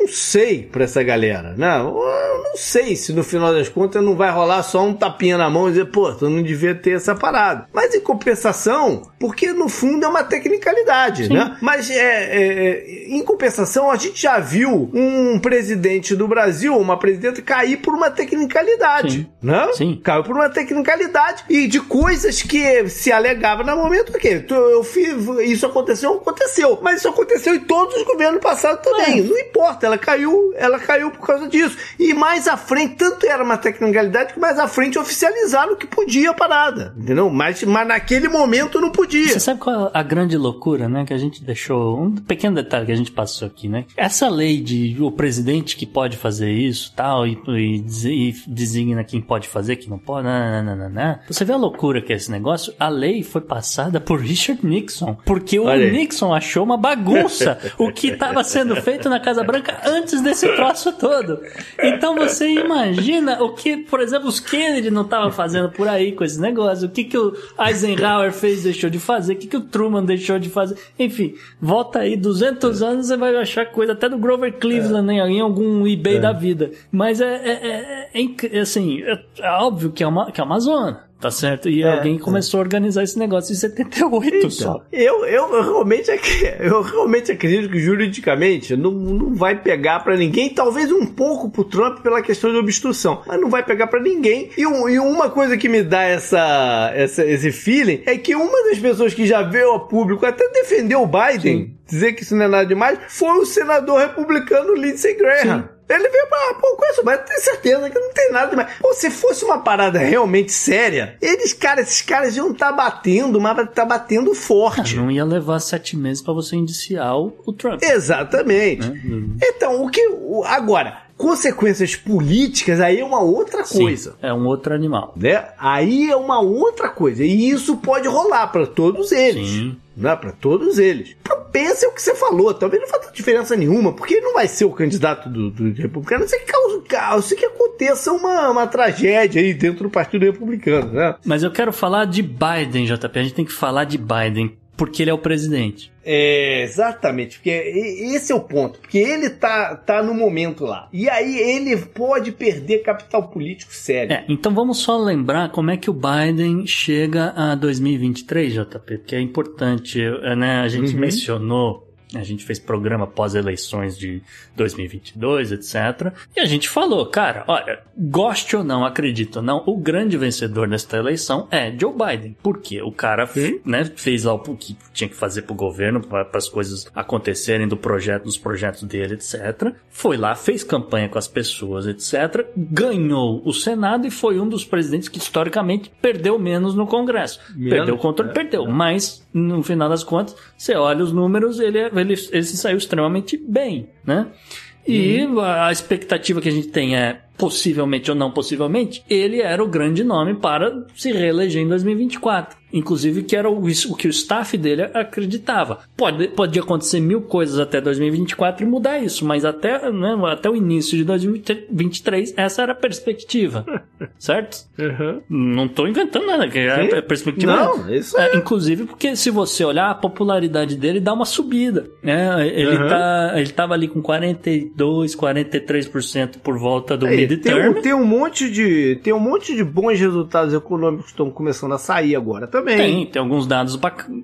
Não sei pra essa galera, né? Eu não sei se no final das contas não vai rolar só um tapinha na mão e dizer, pô, tu não devia ter essa parada. Mas em compensação, porque no fundo é uma tecnicalidade, Sim. né? Mas é, é, é, em compensação, a gente já viu um presidente do Brasil, uma presidenta, cair por uma tecnicalidade, Sim. né? Sim. Caiu por uma tecnicalidade e de coisas que se alegava no momento que eu fiz, isso aconteceu, aconteceu. Mas isso aconteceu em todos os governos passados também. É. Não importa ela caiu, ela caiu por causa disso. E mais à frente, tanto era uma tecnicalidade que mais à frente oficializaram que podia a parada, entendeu? Mas, mas naquele momento não podia. Você sabe qual é a grande loucura, né? Que a gente deixou, um pequeno detalhe que a gente passou aqui, né? Essa lei de o presidente que pode fazer isso tal, e, e, e designa quem pode fazer, quem não pode, nananana. Você vê a loucura que é esse negócio? A lei foi passada por Richard Nixon, porque o Nixon achou uma bagunça o que estava sendo feito na Casa Branca antes desse troço todo. Então você imagina o que, por exemplo, os Kennedy não estavam fazendo por aí com esse negócio, o que, que o Eisenhower fez, deixou de fazer, o que, que o Truman deixou de fazer. Enfim, volta aí 200 anos, você vai achar coisa até do Grover Cleveland é. em algum eBay é. da vida. Mas é, é, é, é assim, é, óbvio que é, uma, que é uma zona. Tá certo? E é, alguém começou é. a organizar esse negócio em 78 então, só. Eu, eu, realmente, eu realmente acredito que juridicamente não, não vai pegar para ninguém, talvez um pouco pro Trump pela questão de obstrução, mas não vai pegar para ninguém. E, e, uma coisa que me dá essa, essa, esse feeling é que uma das pessoas que já veio a público até defendeu o Biden, Sim. dizer que isso não é nada demais, foi o senador republicano Lindsey Graham. Sim. Ele veio pra, pô, isso, mas tem certeza que não tem nada demais. Pô, se fosse uma parada realmente séria, eles, cara, esses caras iam estar tá batendo, mas tá batendo forte. Não ia levar sete meses para você indiciar o, o Trump. Exatamente. Né? Então, o que. Agora, consequências políticas aí é uma outra coisa. Sim, é um outro animal. Né? Aí é uma outra coisa. E isso pode rolar para todos eles. Sim. Né? Para todos eles. Pensa o que você falou. Talvez não faça diferença nenhuma, porque ele não vai ser o candidato do, do republicano. Você que causa caos, que aconteça uma, uma tragédia aí dentro do Partido Republicano, né? Mas eu quero falar de Biden, JP. A gente tem que falar de Biden porque ele é o presidente. É, exatamente, porque esse é o ponto, porque ele tá, tá no momento lá. E aí ele pode perder capital político sério. É, então vamos só lembrar como é que o Biden chega a 2023, JP, porque é importante, né? A gente uhum. mencionou a gente fez programa pós-eleições de 2022, etc. E a gente falou, cara, olha, goste ou não, acredite ou não, o grande vencedor nesta eleição é Joe Biden. Porque o cara né, fez lá o que tinha que fazer pro governo, para as coisas acontecerem do projeto, dos projetos dele, etc. Foi lá, fez campanha com as pessoas, etc. Ganhou o Senado e foi um dos presidentes que historicamente perdeu menos no Congresso. Menos, perdeu o controle, é, perdeu. É. Mas, no final das contas, você olha os números, ele, é, ele, ele se saiu extremamente bem, né? E uhum. a expectativa que a gente tem é possivelmente ou não possivelmente, ele era o grande nome para se reeleger em 2024. Inclusive, que era o, o que o staff dele acreditava. Pode, pode acontecer mil coisas até 2024 e mudar isso, mas até, né, até o início de 2023, essa era a perspectiva. certo? Uhum. Não estou inventando nada, que é a perspectiva. Não, isso é. é. Inclusive, porque se você olhar, a popularidade dele dá uma subida. Né? Ele, uhum. tá, ele tava ali com 42, 43% por volta do Aí, tem, tem, um monte de tem um monte de bons resultados econômicos que estão começando a sair agora também. Tem, tem alguns dados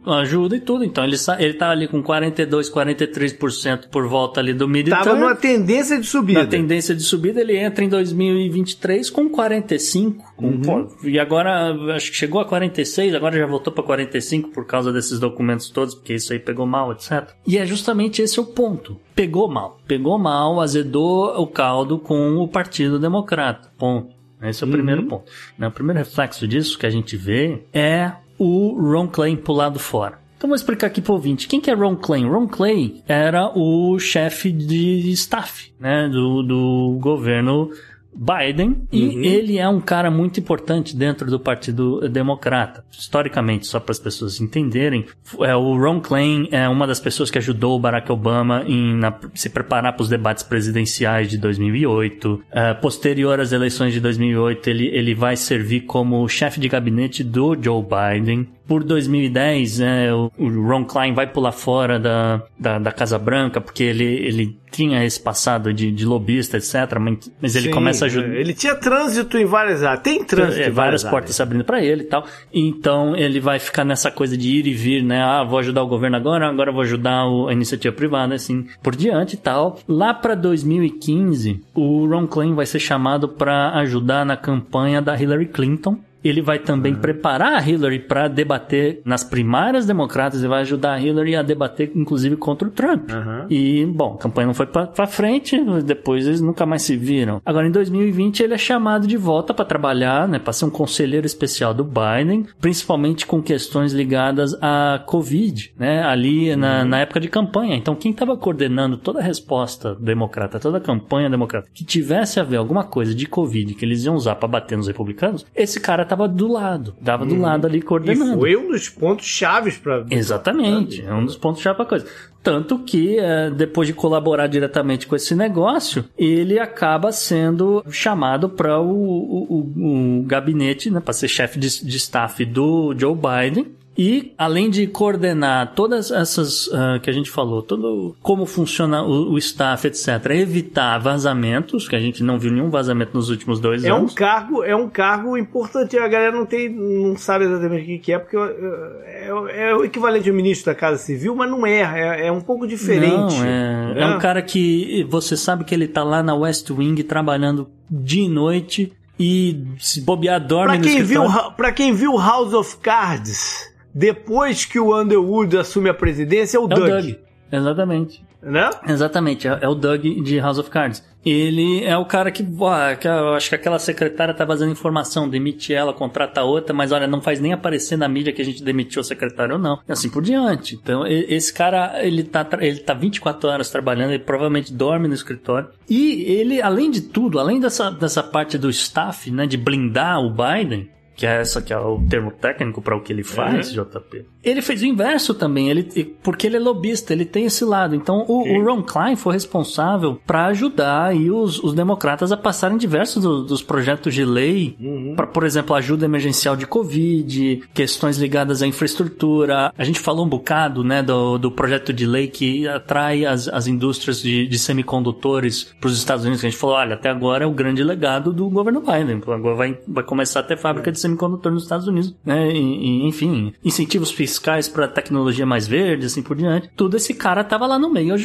ajuda e tudo. Então ele ele tá ali com 42, 43% por volta ali do midterm. Tava numa tendência de subida. Na tendência de subida ele entra em 2023 com 45, com, uhum. e agora acho que chegou a 46, agora já voltou para 45 por causa desses documentos todos, porque isso aí pegou mal, etc. E é justamente esse o ponto. Pegou mal. Pegou mal, azedou o caldo com o Partido Democrata. Ponto. Esse é o uhum. primeiro ponto. O primeiro reflexo disso que a gente vê é o Ron Clay pulado fora. Então vou explicar aqui pro ouvinte. Quem que é Ron Clay? Ron Clay era o chefe de staff né, do, do governo Biden e uhum. ele é um cara muito importante dentro do Partido Democrata. Historicamente, só para as pessoas entenderem, é, o Ron Klain é uma das pessoas que ajudou o Barack Obama em na, se preparar para os debates presidenciais de 2008. É, posterior às eleições de 2008, ele, ele vai servir como chefe de gabinete do Joe Biden por 2010, é, o, Ron Klein vai pular fora da, da, da, Casa Branca, porque ele, ele tinha esse passado de, de lobista, etc. Mas, mas ele Sim, começa a ajudar. Ele tinha trânsito em várias áreas. Tem trânsito é, em várias, várias portas se abrindo para ele e tal. Então ele vai ficar nessa coisa de ir e vir, né? Ah, vou ajudar o governo agora, agora vou ajudar o, a iniciativa privada, assim, por diante e tal. Lá para 2015, o Ron Klein vai ser chamado para ajudar na campanha da Hillary Clinton ele vai também uhum. preparar a Hillary para debater nas primárias democratas e vai ajudar a Hillary a debater, inclusive, contra o Trump. Uhum. E, bom, a campanha não foi para frente, depois eles nunca mais se viram. Agora, em 2020, ele é chamado de volta para trabalhar, né, para ser um conselheiro especial do Biden, principalmente com questões ligadas à Covid, né, ali uhum. na, na época de campanha. Então, quem estava coordenando toda a resposta democrata, toda a campanha democrata, que tivesse a ver alguma coisa de Covid que eles iam usar para bater nos republicanos, esse cara tá tava do lado, tava do uhum. lado ali coordenando. E foi um dos pontos chaves para Exatamente, é um dos pontos chave para coisa. Tanto que, é, depois de colaborar diretamente com esse negócio, ele acaba sendo chamado para o, o, o, gabinete, né, para ser chefe de, de staff do Joe Biden. E além de coordenar todas essas uh, que a gente falou, todo como funciona o, o, staff, etc., evitar vazamentos, que a gente não viu nenhum vazamento nos últimos dois é anos. Um cargo, é um cargo importante. A galera não tem, não sabe exatamente o que é, porque é, é, o equivalente ao ministro da Casa Civil, mas não é. É, é um pouco diferente. Não, é, é um cara que você sabe que ele tá lá na West Wing trabalhando dia e noite e se bobear dorme pra quem viu Pra quem viu House of Cards depois que o Underwood assume a presidência, é o é Doug. O Doug. Exatamente. Né? Exatamente, é, é, o Doug de House of Cards. Ele é o cara que, que eu acho que aquela secretária tá vazando informação, demite ela, contrata outra, mas olha, não faz nem aparecer na mídia que a gente demitiu a secretária ou não. E assim por diante. Então, esse cara, ele tá, ele tá 24 horas trabalhando, ele provavelmente dorme no escritório. E ele, além de tudo, além dessa, dessa parte do staff, né, de blindar o Biden, que é essa que é o termo técnico para o que ele faz, uhum. JP. Ele fez o inverso também, ele, porque ele é lobista, ele tem esse lado. Então o, o Ron Klein foi responsável para ajudar aí os, os, democratas a passarem diversos do, dos projetos de lei, uhum. para, por exemplo, ajuda emergencial de Covid, questões ligadas à infraestrutura. A gente falou um bocado né, do, do projeto de lei que atrai as, as indústrias de, de semicondutores para os Estados Unidos. A gente falou, olha, até agora é o grande legado do governo Biden. Agora vai, vai começar a ter fábrica de semicondutor nos Estados Unidos, né? E, e, enfim, incentivos fiscais para tecnologia mais verde, assim por diante. Tudo esse cara tava lá no meio,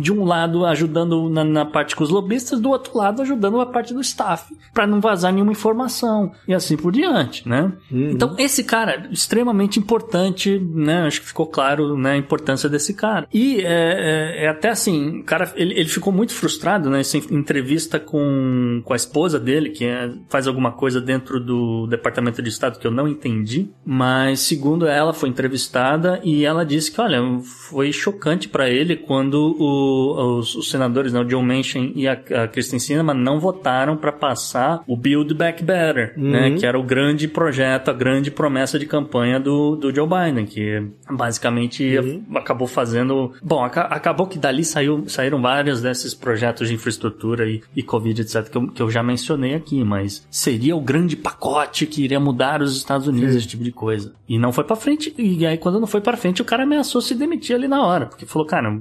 de um lado ajudando na, na parte com os lobistas, do outro lado ajudando a parte do staff, para não vazar nenhuma informação e assim por diante, né? Uhum. Então esse cara extremamente importante, né? Acho que ficou claro, né? A importância desse cara. E é, é, é até assim, o cara ele, ele ficou muito frustrado, né? Entrevista com, com a esposa dele, que é, faz alguma coisa dentro do departamento Departamento de Estado que eu não entendi, mas segundo ela foi entrevistada e ela disse que, olha, foi chocante para ele quando o, os, os, senadores, né, o John Manchin e a, a Kristen Sinema não votaram para passar o Build Back Better, né, uhum. né, que era o grande projeto, a grande promessa de campanha do, do Joe Biden, que basicamente uhum. acabou fazendo, bom, ac acabou que dali saiu, saíram vários desses projetos de infraestrutura e, e Covid, etc, que eu, que eu já mencionei aqui, mas seria o grande pacote que iria queria mudar os Estados Unidos, Sim. esse tipo de coisa. E não foi para frente. E aí, quando não foi para frente, o cara ameaçou se demitir ali na hora. Porque falou, cara,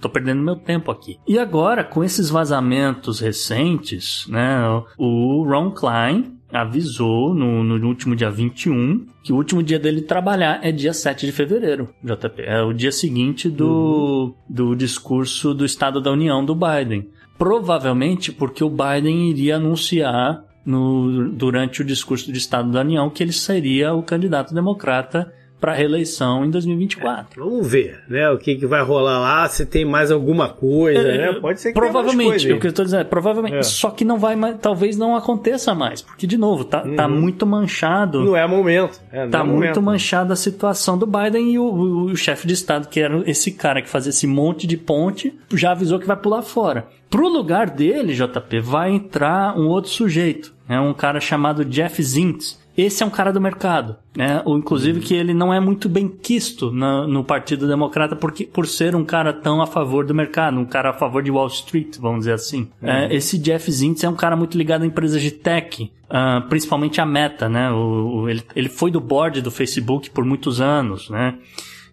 tô perdendo meu tempo aqui. E agora, com esses vazamentos recentes, né, o Ron Klein avisou no, no último dia 21 que o último dia dele trabalhar é dia 7 de fevereiro, JP. É o dia seguinte do, uhum. do discurso do Estado da União do Biden. Provavelmente porque o Biden iria anunciar no, durante o discurso de Estado da União que ele seria o candidato democrata para reeleição em 2024. É, vamos ver, né? O que, que vai rolar lá, se tem mais alguma coisa, é, né? Pode ser que provavelmente, o que eu estou dizendo, é, provavelmente, é. só que não vai mais, talvez não aconteça mais, porque de novo, tá, tá uhum. tá muito manchado. Não é momento. É, tá é muito momento. manchada a situação do Biden e o, o, o chefe de estado, que era esse cara que fazia esse monte de ponte, já avisou que vai pular fora. Pro lugar dele, JP, vai entrar um outro sujeito. É um cara chamado Jeff Zintz. Esse é um cara do mercado, né? Ou inclusive que ele não é muito bem quisto na, no Partido Democrata porque, por ser um cara tão a favor do mercado, um cara a favor de Wall Street, vamos dizer assim. Uhum. É, esse Jeff Zintz é um cara muito ligado a empresas de tech, uh, principalmente a Meta, né? O, o, ele, ele foi do board do Facebook por muitos anos, né?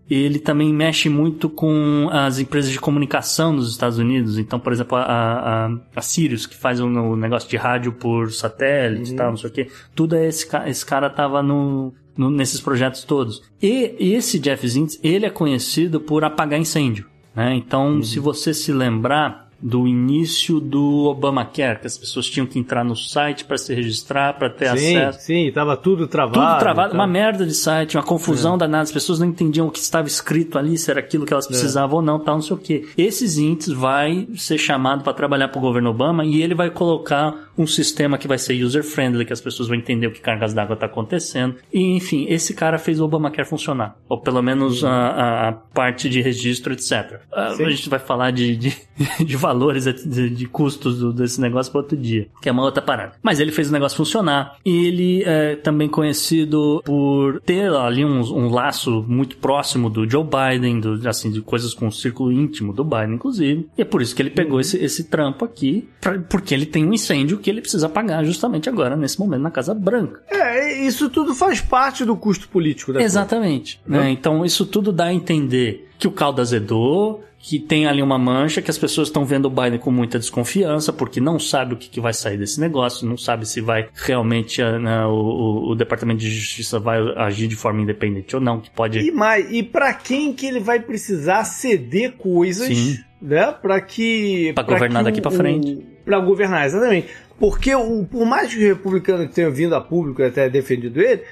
Ele também mexe muito com as empresas de comunicação nos Estados Unidos. Então, por exemplo, a, a, a Sirius, que faz um, negócio de rádio por satélite e uhum. tal, não sei o quê. Tudo é esse, esse cara tava no, no, nesses projetos todos. E esse Jeff Zintz, ele é conhecido por apagar incêndio. Né? Então, uhum. se você se lembrar, do início do Obamacare, que as pessoas tinham que entrar no site para se registrar, para ter sim, acesso. Sim, estava tudo travado. Tudo travado, uma merda de site, uma confusão é. danada, as pessoas não entendiam o que estava escrito ali, se era aquilo que elas é. precisavam é. ou não, tal, não sei o quê. Esses índices vai ser chamado para trabalhar para o governo Obama e ele vai colocar um sistema que vai ser user-friendly, que as pessoas vão entender o que cargas d'água está acontecendo. E, enfim, esse cara fez o Obamacare funcionar. Ou pelo menos a, a, a parte de registro, etc. Ah, a gente vai falar de, de, de valores, de, de custos do, desse negócio para outro dia, que é uma outra parada. Mas ele fez o negócio funcionar. E ele é também conhecido por ter ali um, um laço muito próximo do Joe Biden, do, assim, de coisas com o círculo íntimo do Biden, inclusive. E é por isso que ele pegou uhum. esse, esse trampo aqui, pra, porque ele tem um incêndio que ele precisa pagar justamente agora, nesse momento, na Casa Branca. É, isso tudo faz parte do custo político da Exatamente. Né? Então, isso tudo dá a entender que o caldo azedou, que tem ali uma mancha, que as pessoas estão vendo o Biden com muita desconfiança, porque não sabe o que, que vai sair desse negócio, não sabe se vai realmente uh, né, o, o, Departamento de Justiça vai agir de forma independente ou não, que pode... E, mais, e para quem que ele vai precisar ceder coisas, Sim. né, para que... Para governar daqui para frente. Para governar, exatamente. Porque o, por mais que o republicano tenha vindo a público e até defendido ele,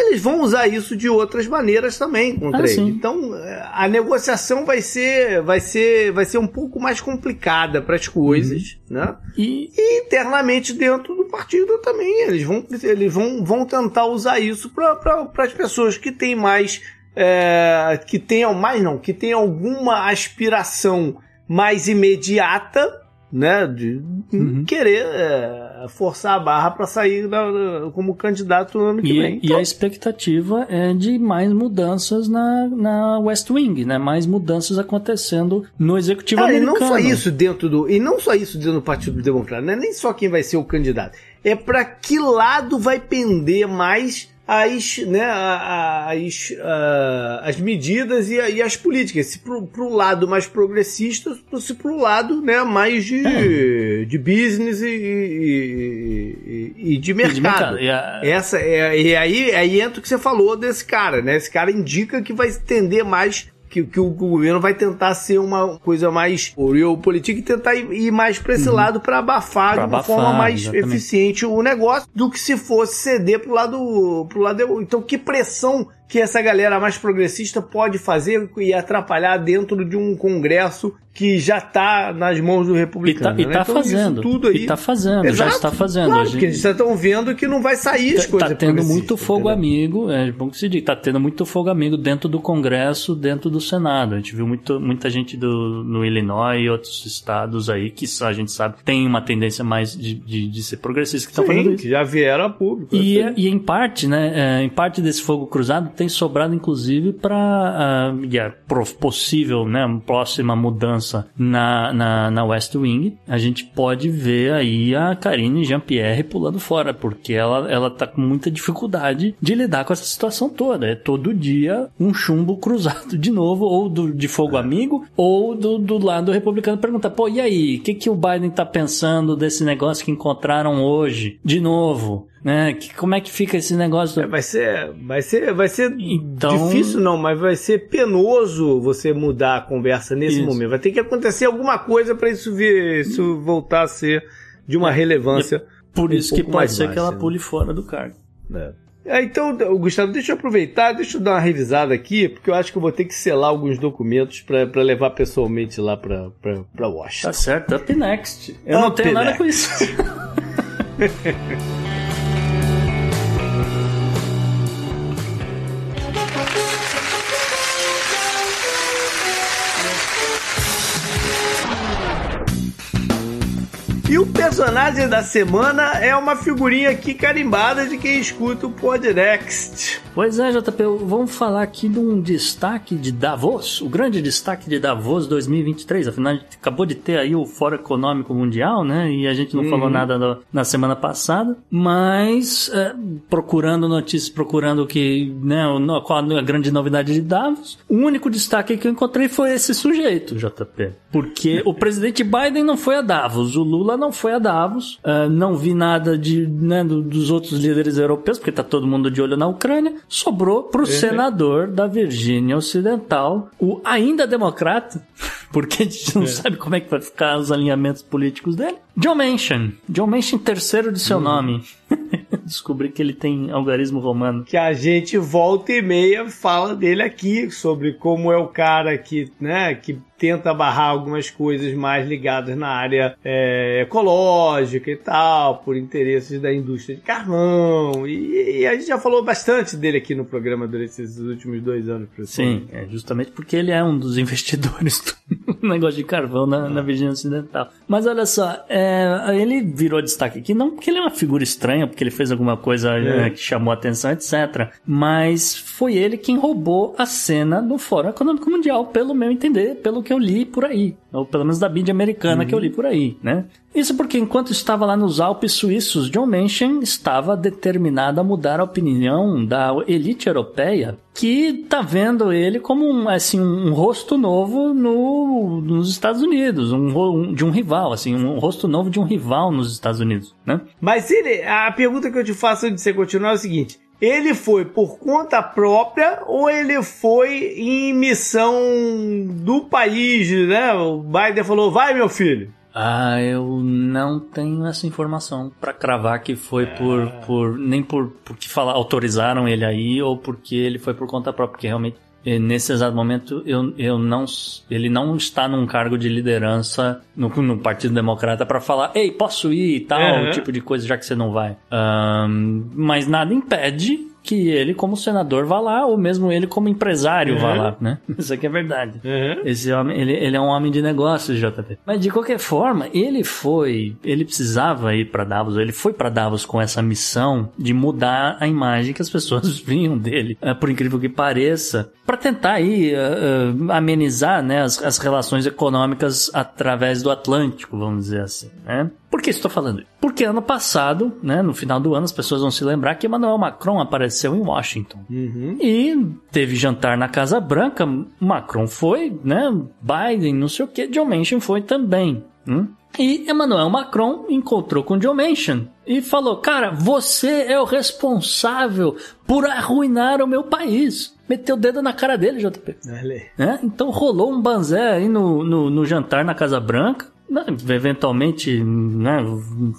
eles vão usar isso de outras maneiras também contra ah, ele. Sim. Então a negociação vai ser, vai ser, vai ser um pouco mais complicada para as coisas, uhum. né? E... e... internamente dentro do partido também eles vão, eles vão, vão tentar usar isso para as pessoas que têm mais, é, que tenham mais não, que tenham alguma aspiração mais imediata né, de uhum. querer é, forçar a barra para sair da, da, como candidato no ano que e, vem. Então... E a expectativa é de mais mudanças na, na West Wing, né? Mais mudanças acontecendo no executivo é, americano. E não só isso dentro do e não só isso dentro do Partido Democrata, não é nem só quem vai ser o candidato. É para que lado vai pender mais as, né, as, as medidas e, e as políticas. Se pro, pro lado mais progressista, se pro lado né, mais de, é. de business e, e, e, de mercado. E de mercado. E a... Essa, é, e aí, aí entra o que você falou desse cara, né? Esse cara indica que vai tender mais que, que o governo vai tentar ser uma coisa mais política e tentar ir, ir mais para esse uhum. lado para abafar pra de uma abafar, forma mais exatamente. eficiente o negócio do que se fosse ceder pro lado pro lado então que pressão que essa galera mais progressista pode fazer e atrapalhar dentro de um congresso que já está nas mãos do republicano. E está né? então, fazendo. Tudo aí. E está fazendo, Exato, já está fazendo. Claro, porque eles estão vendo que não vai sair as tá, coisas. Está tendo muito fogo entendeu? amigo, é bom que se diga, está tendo muito fogo amigo dentro do Congresso, dentro do Senado. A gente viu muito, muita gente do, no Illinois e outros estados aí que a gente sabe tem uma tendência mais de, de, de ser progressista que estão fazendo isso. que já vieram a público. E, e em parte, né, é, em parte desse fogo cruzado tem sobrado, inclusive, para uh, yeah, possível, né, próxima mudança na, na, na West Wing. A gente pode ver aí a Karine Jean-Pierre pulando fora, porque ela, ela tá com muita dificuldade de lidar com essa situação toda. É todo dia um chumbo cruzado de novo, ou do, de fogo amigo, ou do, do lado republicano pergunta, pô, e aí, o que, que o Biden tá pensando desse negócio que encontraram hoje? De novo, né? Que, como é que fica esse negócio? É, vai ser, vai ser, vai ser então... difícil não, mas vai ser penoso você mudar a conversa nesse isso. momento. Vai ter que acontecer alguma coisa para isso vir, isso voltar a ser de uma é. relevância. É por um isso que pode ser que ela pule fora do cargo. É. É, então, Gustavo, deixa eu aproveitar, deixa eu dar uma revisada aqui, porque eu acho que eu vou ter que selar alguns documentos para levar pessoalmente lá para Washington. Tá certo, up next. Eu up não tenho next. nada com isso. E o personagem da semana é uma figurinha aqui carimbada de quem escuta o Podnext. Pois é, JP, vamos falar aqui de um destaque de Davos, o grande destaque de Davos 2023. Afinal, a gente acabou de ter aí o Fórum Econômico Mundial, né? E a gente não uhum. falou nada no, na semana passada, mas é, procurando notícias, procurando que, né, qual a grande novidade de Davos, o único destaque que eu encontrei foi esse sujeito, JP. Porque o presidente Biden não foi a Davos, o Lula não foi a Davos, uh, não vi nada de, né, dos outros líderes europeus, porque tá todo mundo de olho na Ucrânia sobrou para o senador da Virgínia Ocidental, o ainda democrata, porque a gente não é. sabe como é que vai ficar os alinhamentos políticos dele, John Manchin. John Manchin, terceiro de seu uhum. nome. descobri que ele tem algarismo romano. Que a gente volta e meia fala dele aqui, sobre como é o cara que, né, que tenta barrar algumas coisas mais ligadas na área é, ecológica e tal, por interesses da indústria de carvão. E, e, a gente já falou bastante dele aqui no programa durante esses últimos dois anos. Sim, é justamente porque ele é um dos investidores do negócio de carvão na, na Virgínia Ocidental. Mas olha só, é, ele virou destaque aqui, não porque ele é uma figura estranha, porque ele fez alguma coisa é. É, que chamou atenção, etc. Mas foi ele quem roubou a cena do Fórum Econômico Mundial, pelo meu entender, pelo que eu li por aí. Ou pelo menos da mídia americana uhum. que eu li por aí, né? Isso porque enquanto estava lá nos Alpes suíços, John Manchin estava determinado a mudar a opinião da elite europeia que tá vendo ele como um, assim, um rosto novo no, nos Estados Unidos, um, um, de um rival, assim, um rosto novo de um rival nos Estados Unidos, né? Mas ele, a pergunta que eu te faço antes de você continuar é o seguinte, ele foi por conta própria ou ele foi em missão do país, né? O Biden falou: vai, meu filho. Ah, eu não tenho essa informação para cravar que foi por, por nem por porque falar autorizaram ele aí ou porque ele foi por conta própria, porque realmente eh, nesse exato momento eu, eu não ele não está num cargo de liderança no, no Partido Democrata para falar ei posso ir e tal uhum. tipo de coisa já que você não vai um, mas nada impede que ele, como senador, vá lá, ou mesmo ele, como empresário, uhum. vá lá, né? Isso aqui é verdade. Uhum. Esse homem, ele, ele é um homem de negócios, JP. Mas de qualquer forma, ele foi, ele precisava ir para Davos, ele foi para Davos com essa missão de mudar a imagem que as pessoas vinham dele, uh, por incrível que pareça, para tentar aí uh, uh, amenizar, né, as, as relações econômicas através do Atlântico, vamos dizer assim, né? Por que estou falando? Porque ano passado, né, no final do ano, as pessoas vão se lembrar que Emmanuel Macron apareceu em Washington. Uhum. E teve jantar na Casa Branca. Macron foi, né? Biden, não sei o que. John Manchin foi também. Hum? E Emmanuel Macron encontrou com John Manchin e falou: Cara, você é o responsável por arruinar o meu país. Meteu o dedo na cara dele, JP. É, então rolou um banzé aí no, no, no jantar na Casa Branca eventualmente, né,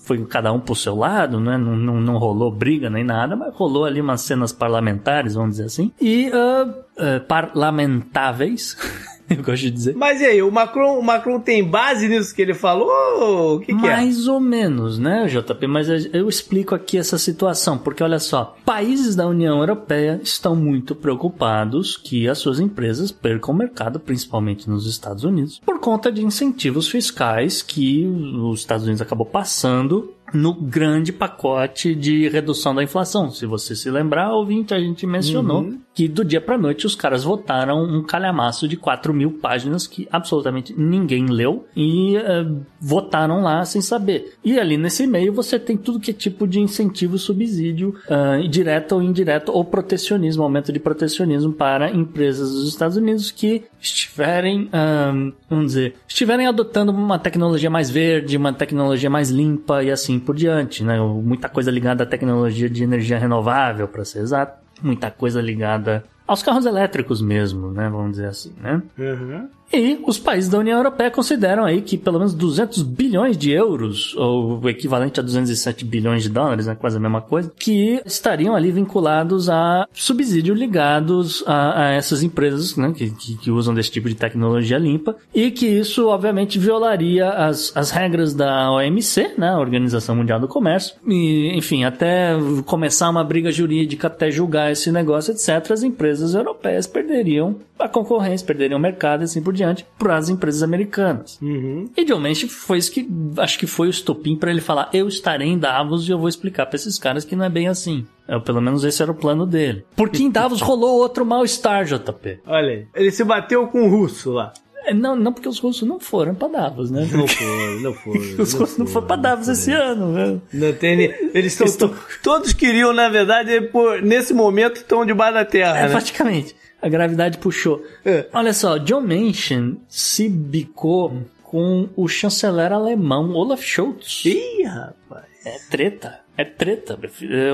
foi cada um pro seu lado, né, não, não, não, rolou briga nem nada, mas rolou ali umas cenas parlamentares, vamos dizer assim, e uh, uh, parlamentáveis. eu gosto de dizer. Mas e aí, o Macron, o Macron tem base nisso que ele falou? O que, que é? Mais ou menos, né, JP? Mas eu explico aqui essa situação, porque olha só, países da União Europeia estão muito preocupados que as suas empresas percam o mercado, principalmente nos Estados Unidos, por conta de incentivos fiscais que os Estados Unidos acabou passando no grande pacote de redução da inflação. Se você se lembrar, ouvinte, a gente mencionou uhum. que do dia para noite os caras votaram um calhamaço de 4 mil páginas que absolutamente ninguém leu e uh, votaram lá sem saber. E ali nesse meio você tem tudo que é tipo de incentivo, subsídio, uh, direto ou indireto, ou protecionismo, aumento de protecionismo para empresas dos Estados Unidos que estiverem, uh, vamos dizer, estiverem adotando uma tecnologia mais verde, uma tecnologia mais limpa e assim por diante, né? Muita coisa ligada à tecnologia de energia renovável, para ser exato. Muita coisa ligada aos carros elétricos mesmo, né? Vamos dizer assim, né? Uhum. E os países da União Europeia consideram aí que pelo menos 200 bilhões de euros, ou o equivalente a 207 bilhões de dólares, né, quase a mesma coisa, que estariam ali vinculados a subsídio ligados a, a essas empresas né, que, que, que, usam desse tipo de tecnologia limpa, e que isso, obviamente, violaria as, as regras da OMC, né, Organização Mundial do Comércio, e, enfim, até começar uma briga jurídica, até julgar esse negócio, etc., as empresas europeias perderiam a concorrência, perderiam o mercado assim por diante para as empresas americanas. Uhum. E John Manchin foi isso que acho que foi o estopim para ele falar: eu estarei em Davos e eu vou explicar para esses caras que não é bem assim. É, pelo menos esse era o plano dele. Porque em Davos rolou outro mal-estar, JP. Olha aí, ele se bateu com o russo lá. É, não, não porque os russos não foram pra Davos, né? Não foram, não foram. os russos não foram pra Davos esse ano, né? Não tem, eles estão, todos queriam, na verdade, por, nesse momento estão debaixo da terra, é, né? praticamente. A gravidade puxou. É. Olha só, John Manchin se bicou com o chanceler alemão Olaf Scholz. Ih, rapaz. É treta. É treta,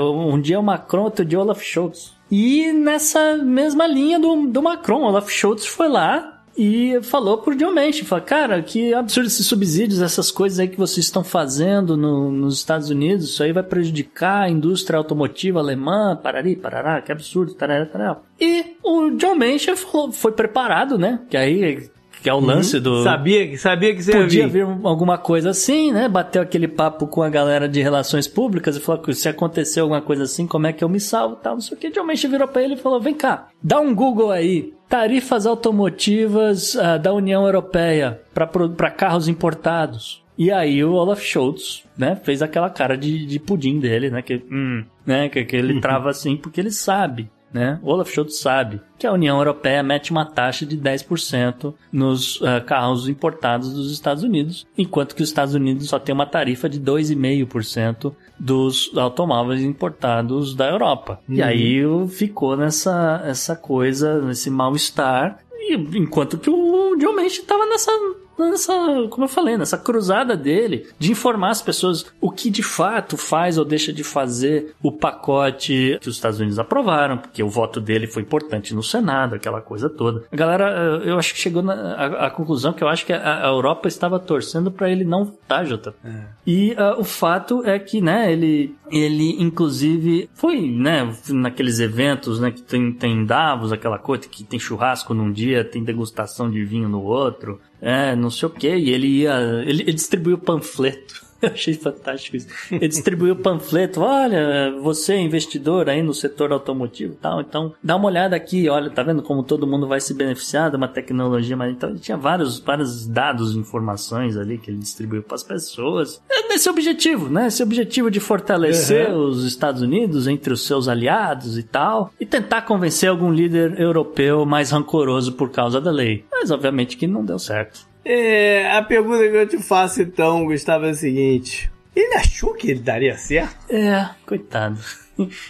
um dia é o Macron, outro dia é o Olaf Scholz. E nessa mesma linha do, do Macron, Olaf Scholz foi lá e falou pro John Manchin, falou, cara, que absurdo esses subsídios, essas coisas aí que vocês estão fazendo no, nos Estados Unidos, isso aí vai prejudicar a indústria automotiva alemã, parari, parará, que absurdo, tarará, tarará. E o John Manchin falou, foi preparado, né, que aí que é o uhum. lance uhum. do. Sabia, sabia que você Podia vir alguma coisa assim, né? Bateu aquele papo com a galera de relações públicas e falou que se acontecer alguma coisa assim, como é que eu me salvo tal, não sei o que. John Manchin virou pra ele e falou: vem cá, dá um Google aí. Tarifas automotivas uh, da União Europeia para carros importados. E aí o Olaf Scholz, né, fez aquela cara de, de pudim dele, né, que, hum, né, que, que ele trava assim porque ele sabe né? Olaf Scholz sabe que a União Europeia mete uma taxa de 10% nos uh, carros importados dos Estados Unidos, enquanto que os Estados Unidos só tem uma tarifa de 2,5% dos automóveis importados da Europa. Uhum. E aí ficou nessa essa coisa, nesse mal-estar, enquanto que o John Manchin estava nessa nessa, como eu falei, nessa cruzada dele de informar as pessoas o que de fato faz ou deixa de fazer o pacote que os Estados Unidos aprovaram, porque o voto dele foi importante no Senado, aquela coisa toda. A galera, eu acho que chegou à conclusão que eu acho que a, a Europa estava torcendo para ele não votar, Jota. É. E uh, o fato é que, né, ele, ele inclusive foi, né, naqueles eventos, né, que tem, tem Davos, aquela coisa que tem churrasco num dia, tem degustação de vinho no outro, é, não sei o que, e ele ia. Ele, ele distribuiu panfleto Eu achei fantástico isso. Ele distribuiu o panfleto, olha, você é investidor aí no setor automotivo e tal, então dá uma olhada aqui, olha, tá vendo como todo mundo vai se beneficiar de uma tecnologia, mas então ele tinha vários, vários dados, informações ali que ele distribuiu para as pessoas. É nesse objetivo, né? Esse objetivo de fortalecer uhum. os Estados Unidos entre os seus aliados e tal, e tentar convencer algum líder europeu mais rancoroso por causa da lei. Mas obviamente que não deu certo. É, a pergunta que eu te faço então, Gustavo, é a seguinte: ele achou que ele daria certo? É, coitado.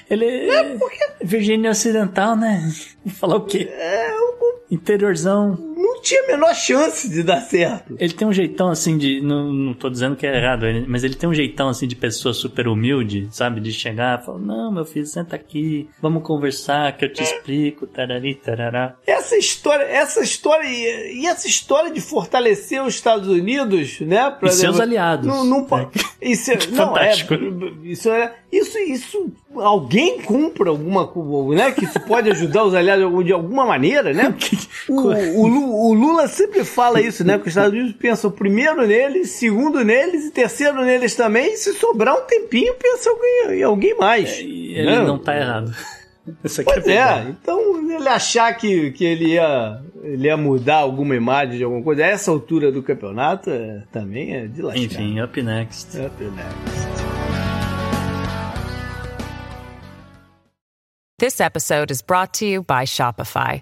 Ele é porque... Virgínia Ocidental, né? Falar o quê? É, o... Interiorzão não tinha a menor chance de dar certo. Ele tem um jeitão assim de. Não, não tô dizendo que é errado, mas ele tem um jeitão assim de pessoa super humilde, sabe? De chegar e falar: Não, meu filho, senta aqui, vamos conversar, que eu te explico, tarari, tarará. Essa história, essa história, e essa história de fortalecer os Estados Unidos, né? Pra e seus aliados. Não, não, é. Isso, é, não é, isso é. Isso, isso alguém compra alguma coisa, né? Que isso pode ajudar os aliados de alguma maneira, né? O, o, o, Lula sempre fala isso, né? Que os Estados Unidos pensam primeiro neles, segundo neles e terceiro neles também. E se sobrar um tempinho, pensa em alguém mais. É, ele né? não tá errado. pois é, é então ele achar que, que ele, ia, ele ia mudar alguma imagem de alguma coisa a essa altura do campeonato é, também é de lascar. Enfim, up next. Up next. This episode is brought to you by Shopify.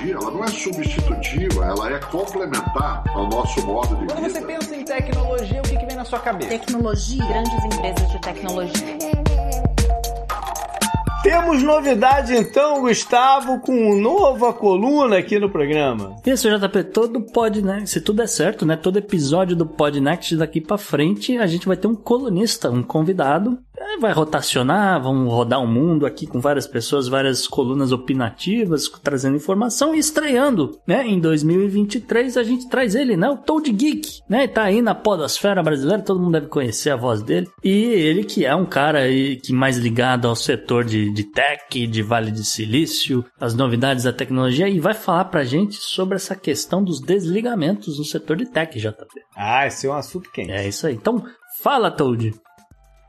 tecnologia ela não é substitutiva, ela é complementar ao nosso modo de vida. Quando você pensa em tecnologia, o que, que vem na sua cabeça? Tecnologia, grandes empresas de tecnologia. Temos novidade então, Gustavo, com nova coluna aqui no programa. Isso, JP, todo pod, né? Se tudo é certo, né? Todo episódio do Podnext daqui para frente, a gente vai ter um colunista, um convidado vai rotacionar, vamos rodar o um mundo aqui com várias pessoas, várias colunas opinativas, trazendo informação e estreando, né? Em 2023 a gente traz ele, né? O Toad Geek, né? Tá aí na podosfera brasileira, todo mundo deve conhecer a voz dele. E ele que é um cara aí que mais ligado ao setor de, de tech, de Vale de Silício, as novidades da tecnologia e vai falar pra gente sobre essa questão dos desligamentos no setor de tech, JP. Ah, esse é um assunto quente. É isso aí. Então, fala, Toad.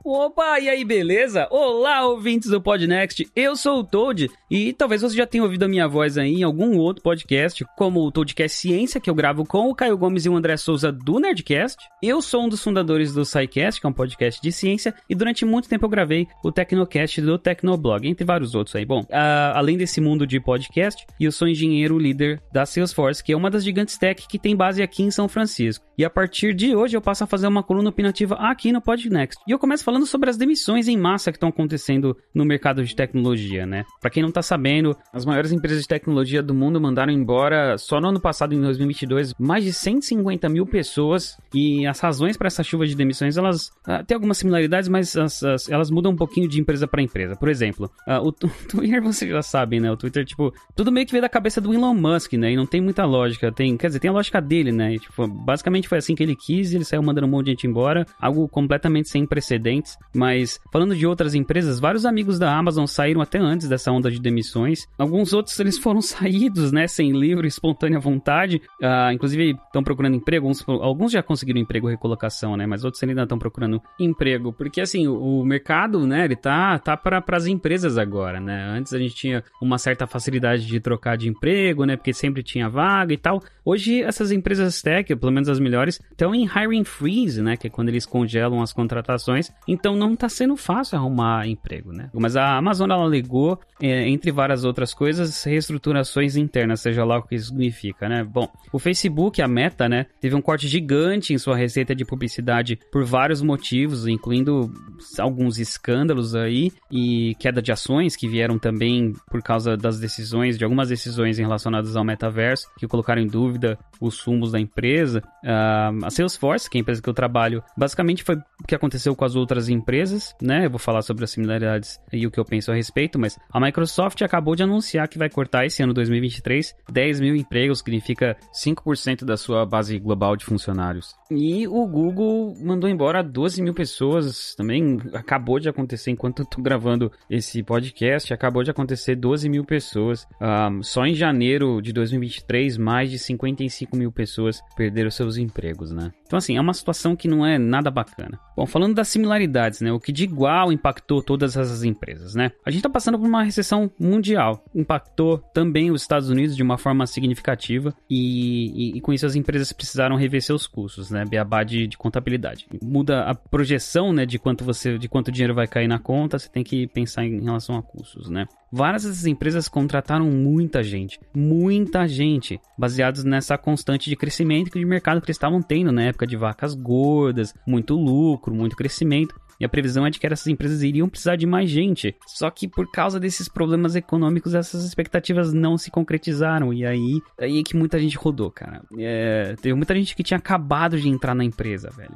Opa, e aí, beleza? Olá, ouvintes do Podnext. Eu sou o Toad e talvez você já tenha ouvido a minha voz aí em algum outro podcast, como o Toadcast Ciência, que eu gravo com o Caio Gomes e o André Souza do Nerdcast. Eu sou um dos fundadores do SciCast, que é um podcast de ciência, e durante muito tempo eu gravei o Tecnocast do Tecnoblog, entre vários outros aí. Bom, além desse mundo de podcast, eu sou engenheiro líder da Salesforce, que é uma das gigantes tech que tem base aqui em São Francisco. E a partir de hoje eu passo a fazer uma coluna opinativa aqui no Podnext. E eu começo falando sobre as demissões em massa que estão acontecendo no mercado de tecnologia, né? Para quem não tá sabendo, as maiores empresas de tecnologia do mundo mandaram embora só no ano passado, em 2022, mais de 150 mil pessoas. E as razões para essa chuva de demissões, elas uh, têm algumas similaridades, mas as, as, elas mudam um pouquinho de empresa para empresa. Por exemplo, uh, o Twitter, vocês já sabem, né? O Twitter, tipo, tudo meio que veio da cabeça do Elon Musk, né? E não tem muita lógica. Tem, quer dizer, tem a lógica dele, né? E, tipo, basicamente foi assim que ele quis ele saiu mandando um monte de gente embora. Algo completamente sem precedentes. Mas falando de outras empresas, vários amigos da Amazon saíram até antes dessa onda de demissões. Alguns outros eles foram saídos, né, sem livre, espontânea vontade. Uh, inclusive estão procurando emprego. Alguns, alguns, já conseguiram emprego recolocação, né, mas outros ainda estão procurando emprego, porque assim o, o mercado, né, ele tá tá para as empresas agora, né. Antes a gente tinha uma certa facilidade de trocar de emprego, né, porque sempre tinha vaga e tal. Hoje essas empresas tech, pelo menos as melhores, estão em hiring freeze, né, que é quando eles congelam as contratações. Então não tá sendo fácil arrumar emprego, né? Mas a Amazon ela alegou, é, entre várias outras coisas, reestruturações internas, seja lá o que isso significa, né? Bom, o Facebook, a Meta, né, teve um corte gigante em sua receita de publicidade por vários motivos, incluindo alguns escândalos aí e queda de ações que vieram também por causa das decisões, de algumas decisões relacionadas ao metaverso, que colocaram em dúvida os sumos da empresa. Uh, a Salesforce, que é a empresa que eu trabalho, basicamente foi o que aconteceu com as outras empresas, né? Eu vou falar sobre as similaridades e o que eu penso a respeito, mas a Microsoft acabou de anunciar que vai cortar esse ano 2023 10 mil empregos, significa 5% da sua base global de funcionários. E o Google mandou embora 12 mil pessoas, também acabou de acontecer enquanto eu tô gravando esse podcast, acabou de acontecer 12 mil pessoas. Um, só em janeiro de 2023, mais de 55 mil pessoas perderam seus empregos, né? Então, assim, é uma situação que não é nada bacana. Bom, falando das né? O que de igual impactou todas essas empresas, né? A gente está passando por uma recessão mundial. Impactou também os Estados Unidos de uma forma significativa e, e, e com isso as empresas precisaram rever seus custos, né? Beabá de, de contabilidade. Muda a projeção, né? De quanto você, de quanto dinheiro vai cair na conta, você tem que pensar em relação a custos, né? Várias dessas empresas contrataram muita gente, muita gente, baseados nessa constante de crescimento que de mercado que eles estavam tendo na época de vacas gordas, muito lucro, muito crescimento. E a previsão é de que essas empresas iriam precisar de mais gente. Só que por causa desses problemas econômicos, essas expectativas não se concretizaram. E aí, aí é que muita gente rodou, cara. É, teve muita gente que tinha acabado de entrar na empresa, velho.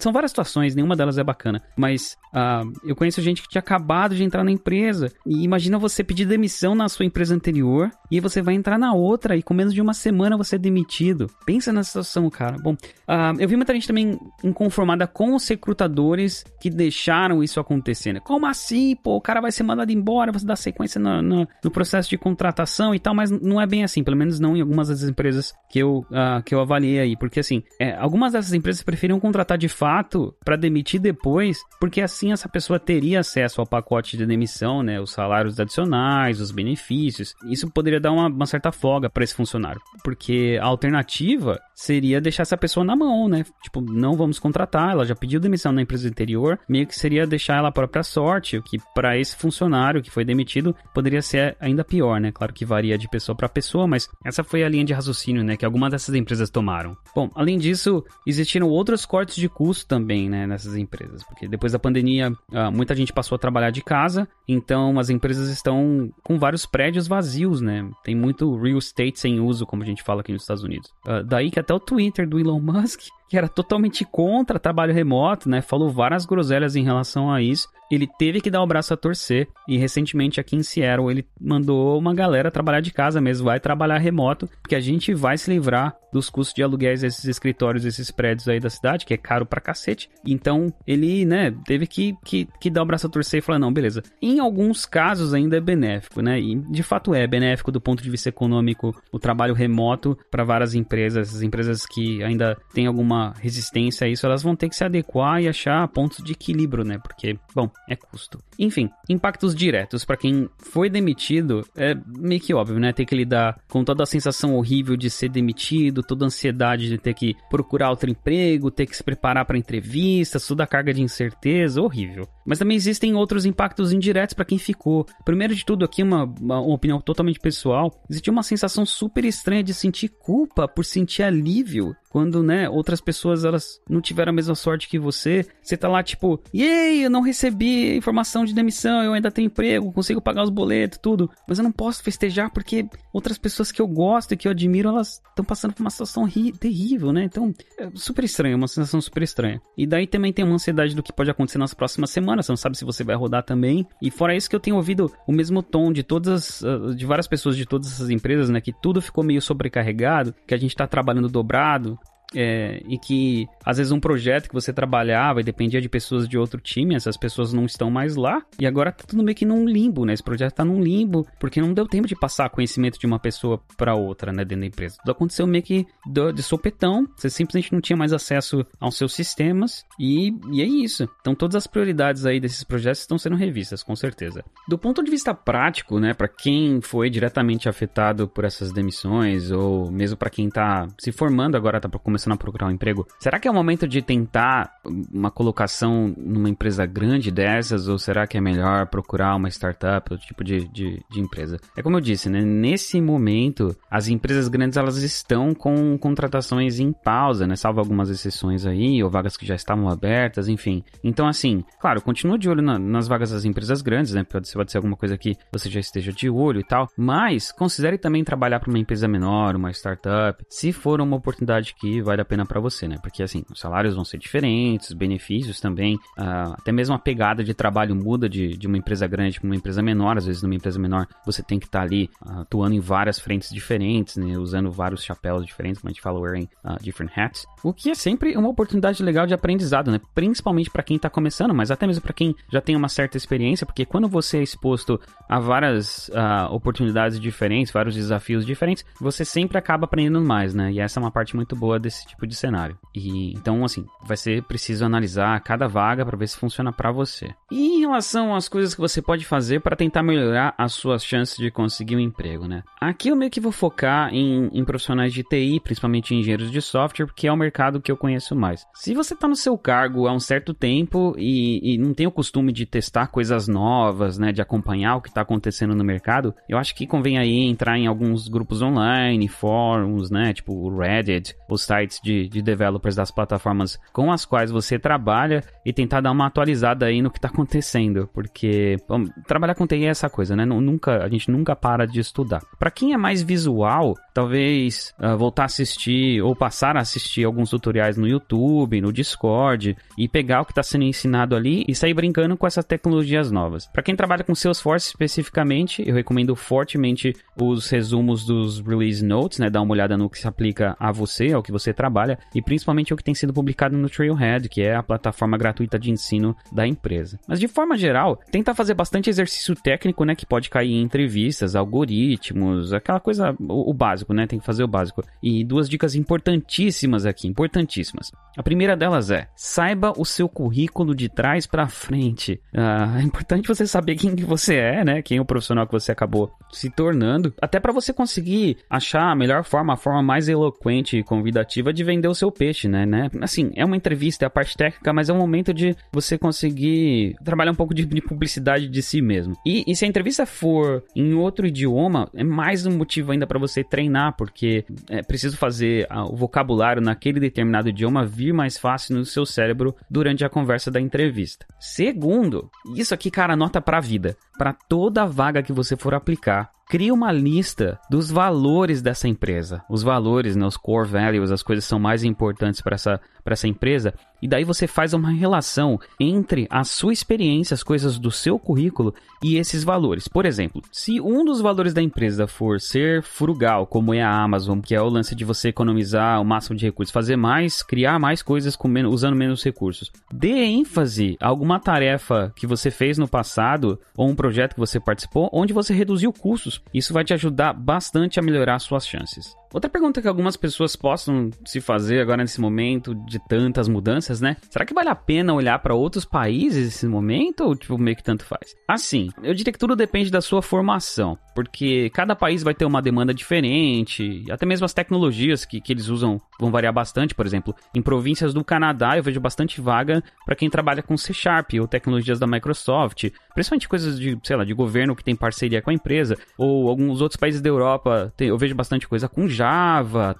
São várias situações, nenhuma delas é bacana. Mas uh, eu conheço gente que tinha acabado de entrar na empresa. E imagina você pedir demissão na sua empresa anterior. E você vai entrar na outra. E com menos de uma semana você é demitido. Pensa nessa situação, cara. Bom, uh, eu vi muita gente também inconformada com os recrutadores que deixaram isso acontecer, né? Como assim, pô? O cara vai ser mandado embora, você dá sequência no, no, no, processo de contratação e tal, mas não é bem assim, pelo menos não em algumas das empresas que eu, uh, que eu avaliei aí, porque assim, é, algumas dessas empresas preferiam contratar de fato para demitir depois, porque assim essa pessoa teria acesso ao pacote de demissão, né? Os salários adicionais, os benefícios. Isso poderia dar uma, uma certa folga para esse funcionário, porque a alternativa seria deixar essa pessoa na mão, né? Tipo, não vamos contratar, ela já pediu demissão na empresa anterior, meio que seria deixar ela à própria sorte, o que para esse funcionário que foi demitido poderia ser ainda pior, né? Claro que varia de pessoa para pessoa, mas essa foi a linha de raciocínio, né, que algumas dessas empresas tomaram. Bom, além disso, existiram outros cortes de custo também, né, nessas empresas, porque depois da pandemia, ah, muita gente passou a trabalhar de casa, então as empresas estão com vários prédios vazios, né? Tem muito real estate sem uso, como a gente fala aqui nos Estados Unidos. Uh, daí que até o Twitter do Elon Musk que era totalmente contra trabalho remoto, né? Falou várias groselhas em relação a isso. Ele teve que dar o braço a torcer e recentemente aqui em Seattle ele mandou uma galera trabalhar de casa mesmo, vai trabalhar remoto, porque a gente vai se livrar dos custos de aluguéis desses escritórios, desses prédios aí da cidade, que é caro pra cacete. Então ele, né, teve que, que, que dar o braço a torcer e falar: não, beleza. Em alguns casos ainda é benéfico, né? E de fato é benéfico do ponto de vista econômico o trabalho remoto para várias empresas, as empresas que ainda têm alguma uma resistência a isso, elas vão ter que se adequar e achar pontos de equilíbrio, né? Porque, bom, é custo. Enfim, impactos diretos para quem foi demitido é meio que óbvio, né? Ter que lidar com toda a sensação horrível de ser demitido, toda a ansiedade de ter que procurar outro emprego, ter que se preparar para entrevistas, toda a carga de incerteza, horrível. Mas também existem outros impactos indiretos para quem ficou. Primeiro de tudo aqui, uma, uma, opinião totalmente pessoal, existe uma sensação super estranha de sentir culpa por sentir alívio quando, né, outras pessoas elas não tiveram a mesma sorte que você, você tá lá tipo, yay, eu não recebi informação de demissão, eu ainda tenho emprego, consigo pagar os boletos, tudo, mas eu não posso festejar porque outras pessoas que eu gosto e que eu admiro, elas estão passando por uma situação terrível, né? Então, é super estranho, uma sensação super estranha. E daí também tem uma ansiedade do que pode acontecer nas próximas semanas, você não sabe se você vai rodar também. E fora isso que eu tenho ouvido o mesmo tom de todas, ah, de várias pessoas de todas essas empresas, né, que tudo ficou meio sobrecarregado, que a gente tá trabalhando dobrado, é, e que às vezes um projeto que você trabalhava e dependia de pessoas de outro time, essas pessoas não estão mais lá e agora tá tudo meio que num limbo, né? Esse projeto tá num limbo porque não deu tempo de passar conhecimento de uma pessoa para outra, né, dentro da empresa. Tudo aconteceu meio que de sopetão, você simplesmente não tinha mais acesso aos seus sistemas e, e é isso. Então todas as prioridades aí desses projetos estão sendo revistas, com certeza. Do ponto de vista prático, né, para quem foi diretamente afetado por essas demissões ou mesmo para quem tá se formando agora, tá começando começando a procurar um emprego, será que é o momento de tentar uma colocação numa empresa grande dessas ou será que é melhor procurar uma startup, outro tipo de, de, de empresa? É como eu disse, né? Nesse momento, as empresas grandes elas estão com contratações em pausa, né? Salvo algumas exceções aí, ou vagas que já estavam abertas, enfim. Então, assim, claro, continua de olho na, nas vagas das empresas grandes, né? Pode pode ser alguma coisa que você já esteja de olho e tal, mas considere também trabalhar para uma empresa menor, uma startup, se for uma oportunidade que vale a pena para você, né? Porque assim, os salários vão ser diferentes, os benefícios também, uh, até mesmo a pegada de trabalho muda de, de uma empresa grande para uma empresa menor. Às vezes, numa empresa menor, você tem que estar tá ali uh, atuando em várias frentes diferentes, né? Usando vários chapéus diferentes, como a gente fala, wearing uh, different hats. O que é sempre uma oportunidade legal de aprendizado, né? Principalmente para quem tá começando, mas até mesmo para quem já tem uma certa experiência, porque quando você é exposto a várias oportunidades diferentes, vários desafios diferentes, você sempre acaba aprendendo mais, né? E essa é uma parte muito boa desse esse tipo de cenário. E então, assim, vai ser preciso analisar cada vaga para ver se funciona para você. E em relação às coisas que você pode fazer para tentar melhorar as suas chances de conseguir um emprego, né? Aqui eu meio que vou focar em, em profissionais de TI, principalmente engenheiros de software, porque é o mercado que eu conheço mais. Se você está no seu cargo há um certo tempo e, e não tem o costume de testar coisas novas, né, de acompanhar o que está acontecendo no mercado, eu acho que convém aí entrar em alguns grupos online, fóruns, né, tipo o Reddit, sites sites de, de developers das plataformas com as quais você trabalha e tentar dar uma atualizada aí no que está acontecendo, porque bom, trabalhar com TI é essa coisa, né? Nunca, a gente nunca para de estudar. Para quem é mais visual, talvez uh, voltar a assistir ou passar a assistir alguns tutoriais no YouTube, no Discord e pegar o que está sendo ensinado ali e sair brincando com essas tecnologias novas. Para quem trabalha com Salesforce especificamente, eu recomendo fortemente os resumos dos release notes, né? Dar uma olhada no que se aplica a você, ao que você trabalha e principalmente o que tem sido publicado no Trailhead, que é a plataforma gratuita de ensino da empresa. Mas de forma geral, tenta fazer bastante exercício técnico, né, que pode cair em entrevistas, algoritmos, aquela coisa, o, o básico, né, tem que fazer o básico. E duas dicas importantíssimas aqui, importantíssimas. A primeira delas é, saiba o seu currículo de trás para frente. Ah, é importante você saber quem que você é, né, quem é o profissional que você acabou se tornando, até para você conseguir achar a melhor forma, a forma mais eloquente e convidativa de vender o seu peixe, né, né? Assim, é uma entrevista, é a parte técnica, mas é um momento de você conseguir trabalhar um pouco de, de publicidade de si mesmo. E, e, se a entrevista for em outro idioma, é mais um motivo ainda para você treinar, porque é preciso fazer o vocabulário naquele determinado idioma vir mais fácil no seu cérebro durante a conversa da entrevista. Segundo, isso aqui, cara, anota pra vida. Para toda vaga que você for aplicar, cria uma lista dos valores dessa empresa. Os valores, né, os core values, as coisas que são mais importantes para essa, essa empresa. E daí você faz uma relação entre a sua experiência, as coisas do seu currículo e esses valores. Por exemplo, se um dos valores da empresa for ser frugal, como é a Amazon, que é o lance de você economizar o máximo de recursos, fazer mais, criar mais coisas com menos, usando menos recursos, dê ênfase a alguma tarefa que você fez no passado ou um projeto que você participou onde você reduziu custos. Isso vai te ajudar bastante a melhorar suas chances. Outra pergunta que algumas pessoas possam se fazer agora nesse momento de tantas mudanças, né? Será que vale a pena olhar para outros países nesse momento ou tipo meio que tanto faz? Assim, eu diria que tudo depende da sua formação, porque cada país vai ter uma demanda diferente, até mesmo as tecnologias que, que eles usam vão variar bastante, por exemplo, em províncias do Canadá eu vejo bastante vaga para quem trabalha com C Sharp ou tecnologias da Microsoft, principalmente coisas de, sei lá, de governo que tem parceria com a empresa, ou alguns outros países da Europa, eu vejo bastante coisa com Java,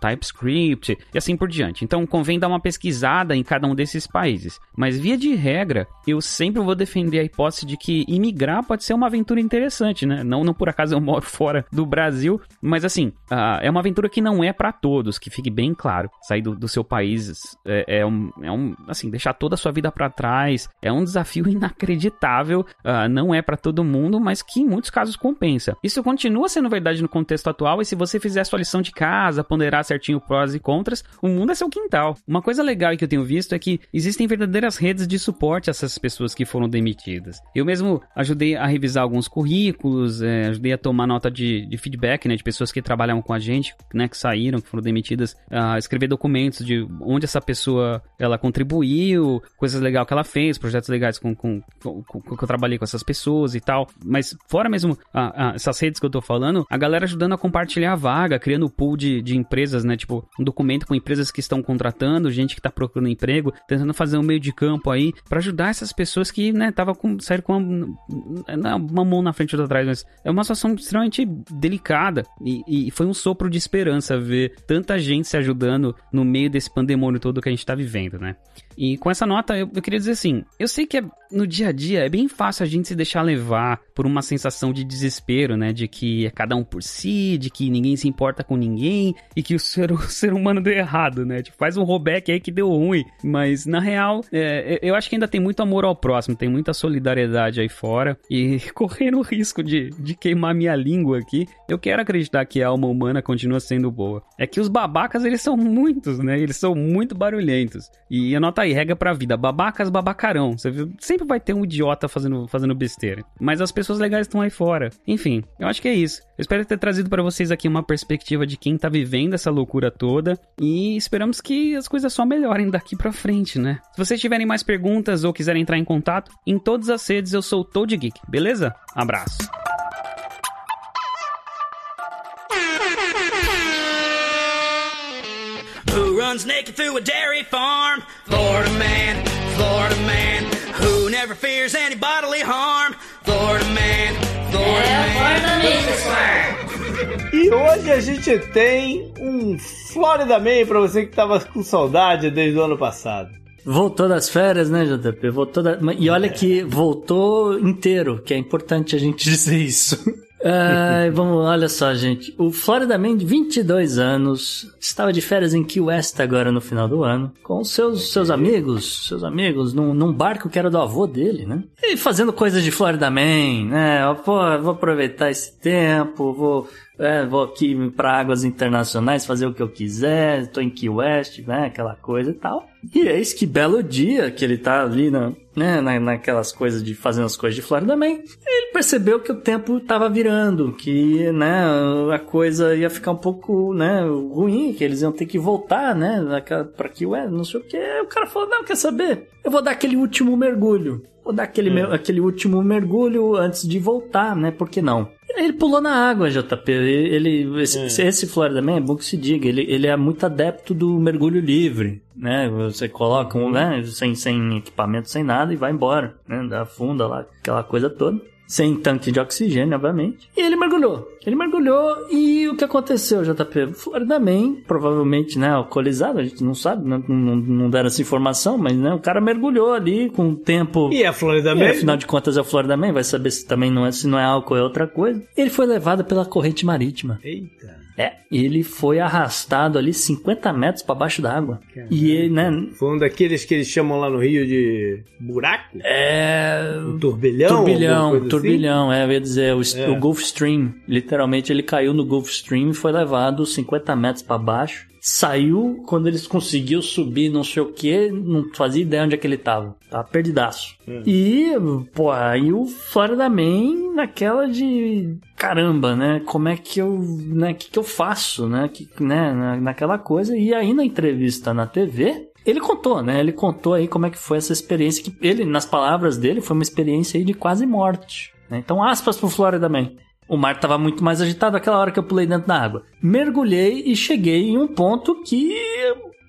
TypeScript e assim por diante. Então convém dar uma pesquisada em cada um desses países. Mas via de regra, eu sempre vou defender a hipótese de que imigrar pode ser uma aventura interessante, né? Não, não por acaso eu moro fora do Brasil, mas assim, uh, é uma aventura que não é para todos, que fique bem claro. Sair do, do seu país é, é, um, é um, assim, deixar toda a sua vida para trás é um desafio inacreditável. Uh, não é para todo mundo, mas que em muitos casos compensa. Isso continua sendo verdade no contexto atual, e se você fizer a sua lição de casa, ponderar certinho prós e contras, o mundo é seu quintal. Uma coisa legal que eu tenho visto é que existem verdadeiras redes de suporte a essas pessoas que foram demitidas. Eu mesmo ajudei a revisar alguns currículos, é, ajudei a tomar nota de, de, feedback, né, de pessoas que trabalham com a gente, né, que saíram, que foram demitidas, a escrever documentos de onde essa pessoa ela contribuiu, coisas legais que ela fez, projetos legais com, com, com, com que eu trabalhei com essas pessoas e tal. Mas fora mesmo a, a, essas redes que eu tô falando, a galera ajudando a compartilhar a vaga, criando pool de, de empresas, né? Tipo, um documento com empresas que estão contratando, gente que tá procurando emprego, tentando fazer um meio de campo aí para ajudar essas pessoas que, né, tava com, saíram com uma, uma mão na frente e outra atrás, mas é uma situação extremamente delicada e, e foi um sopro de esperança ver tanta gente se ajudando no meio desse pandemônio todo que a gente tá vivendo, né? E com essa nota, eu, eu, queria dizer assim: eu sei que é, no dia a dia é bem fácil a gente se deixar levar por uma sensação de desespero, né? De que é cada um por si, de que ninguém se importa com ninguém e que o ser, o ser humano deu errado, né? Tipo, faz um rollback aí que deu ruim. Mas na real, é, eu acho que ainda tem muito amor ao próximo, tem muita solidariedade aí fora. E correndo o risco de, de queimar minha língua aqui, eu quero acreditar que a alma humana continua sendo boa. É que os babacas, eles são muitos, né? Eles são muito barulhentos. E a nota aí, regra pra vida. Babacas, babacarão. Você viu? Sempre vai ter um idiota fazendo, fazendo besteira. Mas as pessoas legais estão aí fora. Enfim, eu acho que é isso. Eu espero ter trazido para vocês aqui uma perspectiva de quem tá vivendo essa loucura toda. E esperamos que as coisas só melhorem daqui pra frente, né? Se vocês tiverem mais perguntas ou quiserem entrar em contato, em todas as redes eu sou o Toad Geek, beleza? Abraço. Runs naked through a dairy farm. Florida man, Florida man, who never fears any bodily harm. Florida man, Florida é, man. E hoje a gente tem um Florida Man pra você que tava com saudade desde o ano passado. Voltou das férias, né, JP? Voltou da... E olha que voltou inteiro, que é importante a gente dizer isso. Ai, vamos, olha só, gente. O Florida Man, de 22 anos, estava de férias em Key West agora no final do ano, com seus, seus amigos, seus amigos, num, num barco que era do avô dele, né? E fazendo coisas de Florida Man, né? Pô, vou aproveitar esse tempo, vou é, vou aqui para águas internacionais fazer o que eu quiser, estou em Key West, né, aquela coisa e tal. E eis que belo dia que ele tá ali na, né, na, naquelas coisas de fazendo as coisas de Florida Man, ele percebeu que o tempo tava virando, que, né, a coisa ia ficar um pouco, né, ruim, que eles iam ter que voltar, né, para Key West, não sei o que. O cara falou, não, quer saber? Eu vou dar aquele último mergulho. Vou dar aquele, hum. aquele último mergulho antes de voltar, né, por que não? Ele pulou na água, JP. Ele, esse, é. esse Florida Man é bom que se diga. Ele, ele é muito adepto do mergulho livre, né? Você coloca um, né? Sem, sem equipamento, sem nada e vai embora, né? Da funda lá, aquela coisa toda sem tanque de oxigênio, obviamente. E ele mergulhou. Ele mergulhou e o que aconteceu, JP? Florida Man, provavelmente, né, alcoolizado, a gente não sabe, né, não, não deram essa informação, mas, né, o cara mergulhou ali com o tempo... E é Florida Man? afinal de contas é o Florida Man, vai saber se também não é, se não é álcool é outra coisa. Ele foi levado pela corrente marítima. Eita. É, ele foi arrastado ali 50 metros para baixo d'água. E ele, né? Foi um daqueles que eles chamam lá no Rio de buraco? É. Um turbilhão? Turbilhão, turbilhão, é, eu ia dizer, o, é. o Gulf Stream, literalmente ele caiu no Gulf Stream e foi levado 50 metros para baixo saiu quando eles conseguiu subir não sei o que, não fazia ideia onde é que ele tava. Tava perdidaço. Hum. E, pô, aí o Florida Man naquela de caramba, né? Como é que eu, né, que que eu faço, né? Que, né, naquela coisa. E aí na entrevista na TV, ele contou, né? Ele contou aí como é que foi essa experiência que ele, nas palavras dele, foi uma experiência aí de quase morte. Né? Então, aspas pro Florida Man. O mar estava muito mais agitado aquela hora que eu pulei dentro da água. Mergulhei e cheguei em um ponto que.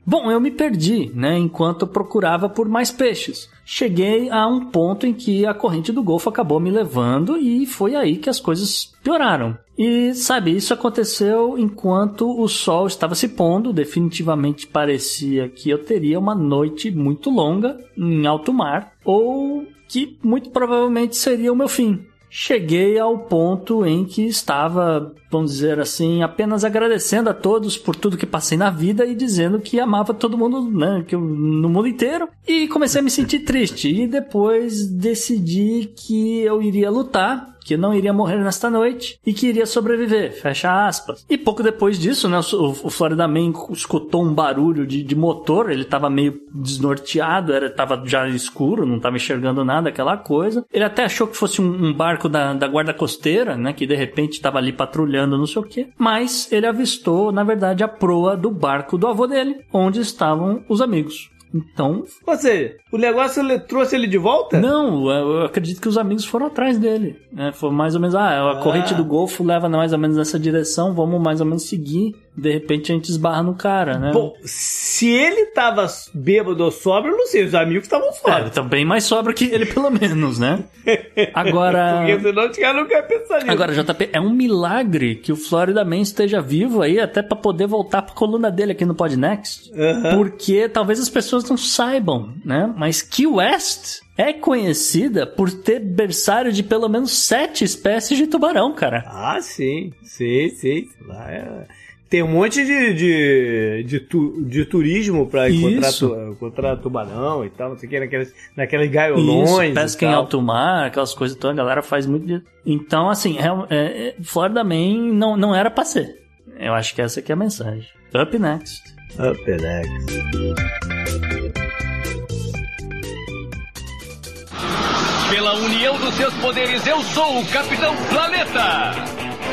Bom, eu me perdi, né? Enquanto procurava por mais peixes. Cheguei a um ponto em que a corrente do Golfo acabou me levando e foi aí que as coisas pioraram. E sabe, isso aconteceu enquanto o sol estava se pondo. Definitivamente parecia que eu teria uma noite muito longa em alto mar, ou que muito provavelmente seria o meu fim cheguei ao ponto em que estava, vamos dizer assim, apenas agradecendo a todos por tudo que passei na vida e dizendo que amava todo mundo, né, que eu, no mundo inteiro. E comecei a me sentir triste. E depois decidi que eu iria lutar que não iria morrer nesta noite e que iria sobreviver, fecha aspas. E pouco depois disso, né, o, o Florida Man escutou um barulho de, de motor, ele estava meio desnorteado, era, tava já escuro, não estava enxergando nada, aquela coisa. Ele até achou que fosse um, um barco da, da guarda costeira, né, que de repente estava ali patrulhando, não sei o que, mas ele avistou, na verdade, a proa do barco do avô dele, onde estavam os amigos. Então. Ou seja, o negócio ele trouxe ele de volta? Não, eu acredito que os amigos foram atrás dele. Né? Foi mais ou menos, ah, a ah. corrente do Golfo leva mais ou menos nessa direção, vamos mais ou menos seguir de repente a gente esbarra no cara, né? Bom, se ele tava bêbado ou sóbrio, eu não sei, os amigos estavam sóbrios. É, também mais sóbrio que ele, pelo menos, né? Agora. Porque senão os caras não querem pensar nisso. Agora, JP, é um milagre que o Florida Man esteja vivo aí, até para poder voltar pra coluna dele aqui no Podnext. Uhum. Porque talvez as pessoas não saibam, né? Mas Key West é conhecida por ter berçário de pelo menos sete espécies de tubarão, cara. Ah, sim, sim, sim. Lá é tem um monte de, de, de, tu, de turismo pra encontrar, tu, encontrar tubarão e tal, não sei o que, naqueles, naqueles gaiolões. Isso, pesca em alto mar, aquelas coisas todas, a galera faz muito disso. Então, assim, é, é, Florida Man não, não era pra ser. Eu acho que essa aqui é a mensagem. Up next. Up next. Pela união dos seus poderes, eu sou o Capitão Planeta!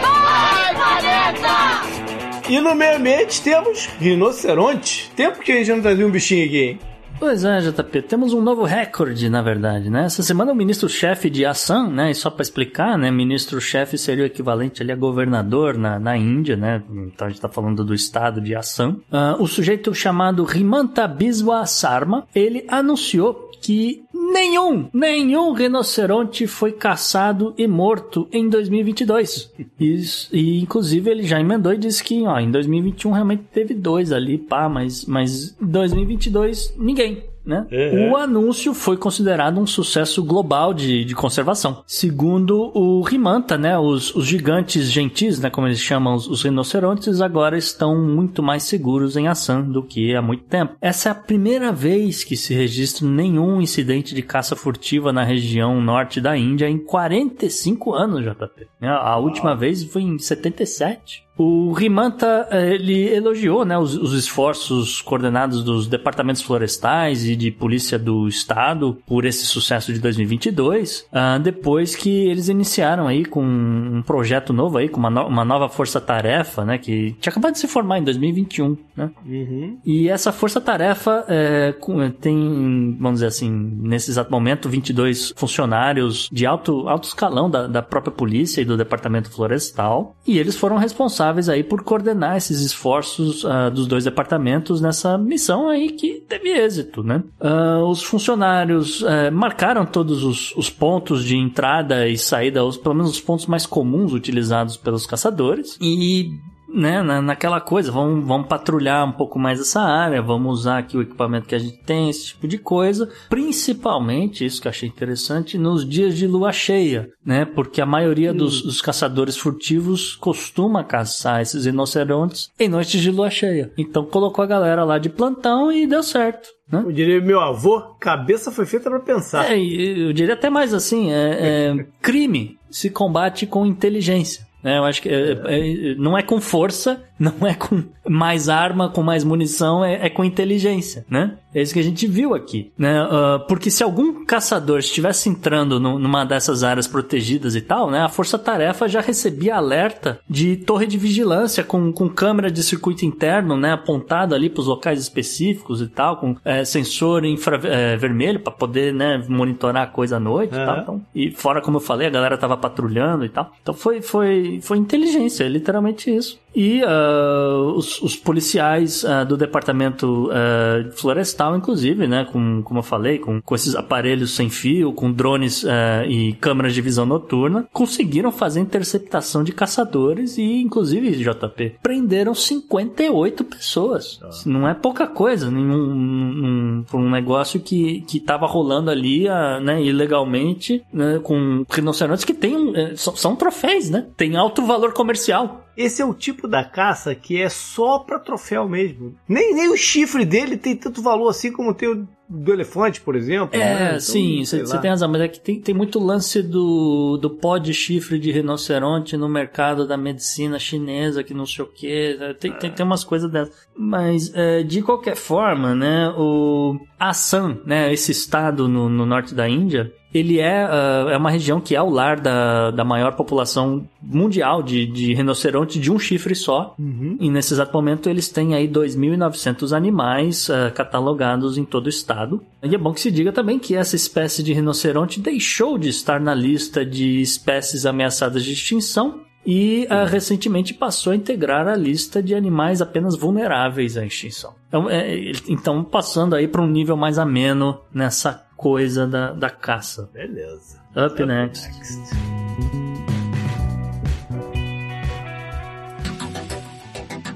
Vai, Planeta! E no meio ambiente temos rinoceronte. Tempo que a gente não trazia um bichinho aqui, hein? Pois é, JP, temos um novo recorde, na verdade, né? Essa semana o ministro-chefe de Assam, né? E só para explicar, né? Ministro-chefe seria o equivalente ali a governador na, na Índia, né? Então a gente tá falando do estado de Assam. Uh, o sujeito chamado Himanta Biswa Sarma, ele anunciou que nenhum, nenhum rinoceronte foi caçado e morto em 2022. E, e inclusive ele já emendou e disse que ó, em 2021 realmente teve dois ali, pá, mas, mas em 2022 ninguém né? Uhum. O anúncio foi considerado um sucesso global de, de conservação. Segundo o Rimanta, né, os, os gigantes gentis, né, como eles chamam os, os, rinocerontes, agora estão muito mais seguros em ação do que há muito tempo. Essa é a primeira vez que se registra nenhum incidente de caça furtiva na região norte da Índia em 45 anos, JP. A última vez foi em 77. O Rimanta, eh, ele elogiou né, os, os, esforços coordenados dos departamentos florestais e de polícia do estado por esse sucesso de 2022, uh, ah, depois que eles iniciaram aí com um projeto novo aí, com uma, no, uma nova força-tarefa, né, que tinha acabado de se formar em 2021, né? Uhum. E essa força-tarefa é, tem, vamos dizer assim, nesse exato momento, 22 funcionários de alto, alto escalão da, da própria polícia e do departamento florestal, e eles foram responsáveis responsáveis aí por coordenar esses esforços uh, dos dois departamentos nessa missão aí que teve êxito, né? Uh, os funcionários uh, marcaram todos os, os, pontos de entrada e saída, os, pelo menos os pontos mais comuns utilizados pelos caçadores e né, na, naquela coisa, vamos, vamos patrulhar um pouco mais essa área, vamos usar aqui o equipamento que a gente tem, esse tipo de coisa. Principalmente, isso que eu achei interessante, nos dias de lua cheia, né? Porque a maioria hum. dos, dos, caçadores furtivos costuma caçar esses rinocerontes em noites de lua cheia. Então colocou a galera lá de plantão e deu certo. Né? Eu diria meu avô, cabeça foi feita para pensar. É, eu diria até mais assim, é, é crime se combate com inteligência. É, eu acho que é, é, não é com força, não é com mais arma, com mais munição, é, é com inteligência, né? É isso que a gente viu aqui, né? Uh, porque se algum caçador estivesse entrando no, numa dessas áreas protegidas e tal, né? A força-tarefa já recebia alerta de torre de vigilância com, com câmera de circuito interno, né? Apontado ali para os locais específicos e tal, com é, sensor infravermelho é, para poder, né? Monitorar a coisa à noite uhum. e tal. Então, e fora, como eu falei, a galera tava patrulhando e tal. Então foi, foi, foi inteligência, é literalmente isso. E uh, os, os, policiais uh, do departamento uh, florestal, inclusive, né, com, como eu falei, com, com esses aparelhos sem fio, com drones e câmeras de visão noturna, conseguiram fazer interceptação de caçadores e, inclusive, JP, prenderam 58 pessoas. Ah. Não é pouca coisa, num, um negócio que, que tava rolando ali, né, ilegalmente, né, com rinocerontes que tem, eh, são, são troféus, né? Tem alto valor comercial. Esse é o tipo da caça que é só pra troféu mesmo. Nem, nem o chifre dele tem tanto valor assim como tem o do elefante, por exemplo. É, né? então, sim, você tem razão, mas é que tem, tem muito lance do, do pó de chifre de rinoceronte no mercado da medicina chinesa, que não sei o que. Tem, tem, tem umas coisas dessas. Mas, é, de qualquer forma, né, o Assam, né, esse estado no, no norte da Índia, ele é, uh, é uma região que é o lar da, da maior população mundial de, de rinoceronte de um chifre só. Uhum. E nesse exato momento eles têm aí 2.900 animais uh, catalogados em todo o estado. E é bom que se diga também que essa espécie de rinoceronte deixou de estar na lista de espécies ameaçadas de extinção e uh, recentemente passou a integrar a lista de animais apenas vulneráveis à extinção. Então, é, então passando aí para um nível mais ameno nessa coisa da, da caça. Beleza. Up, Up next. next.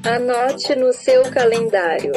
Anote no seu calendário.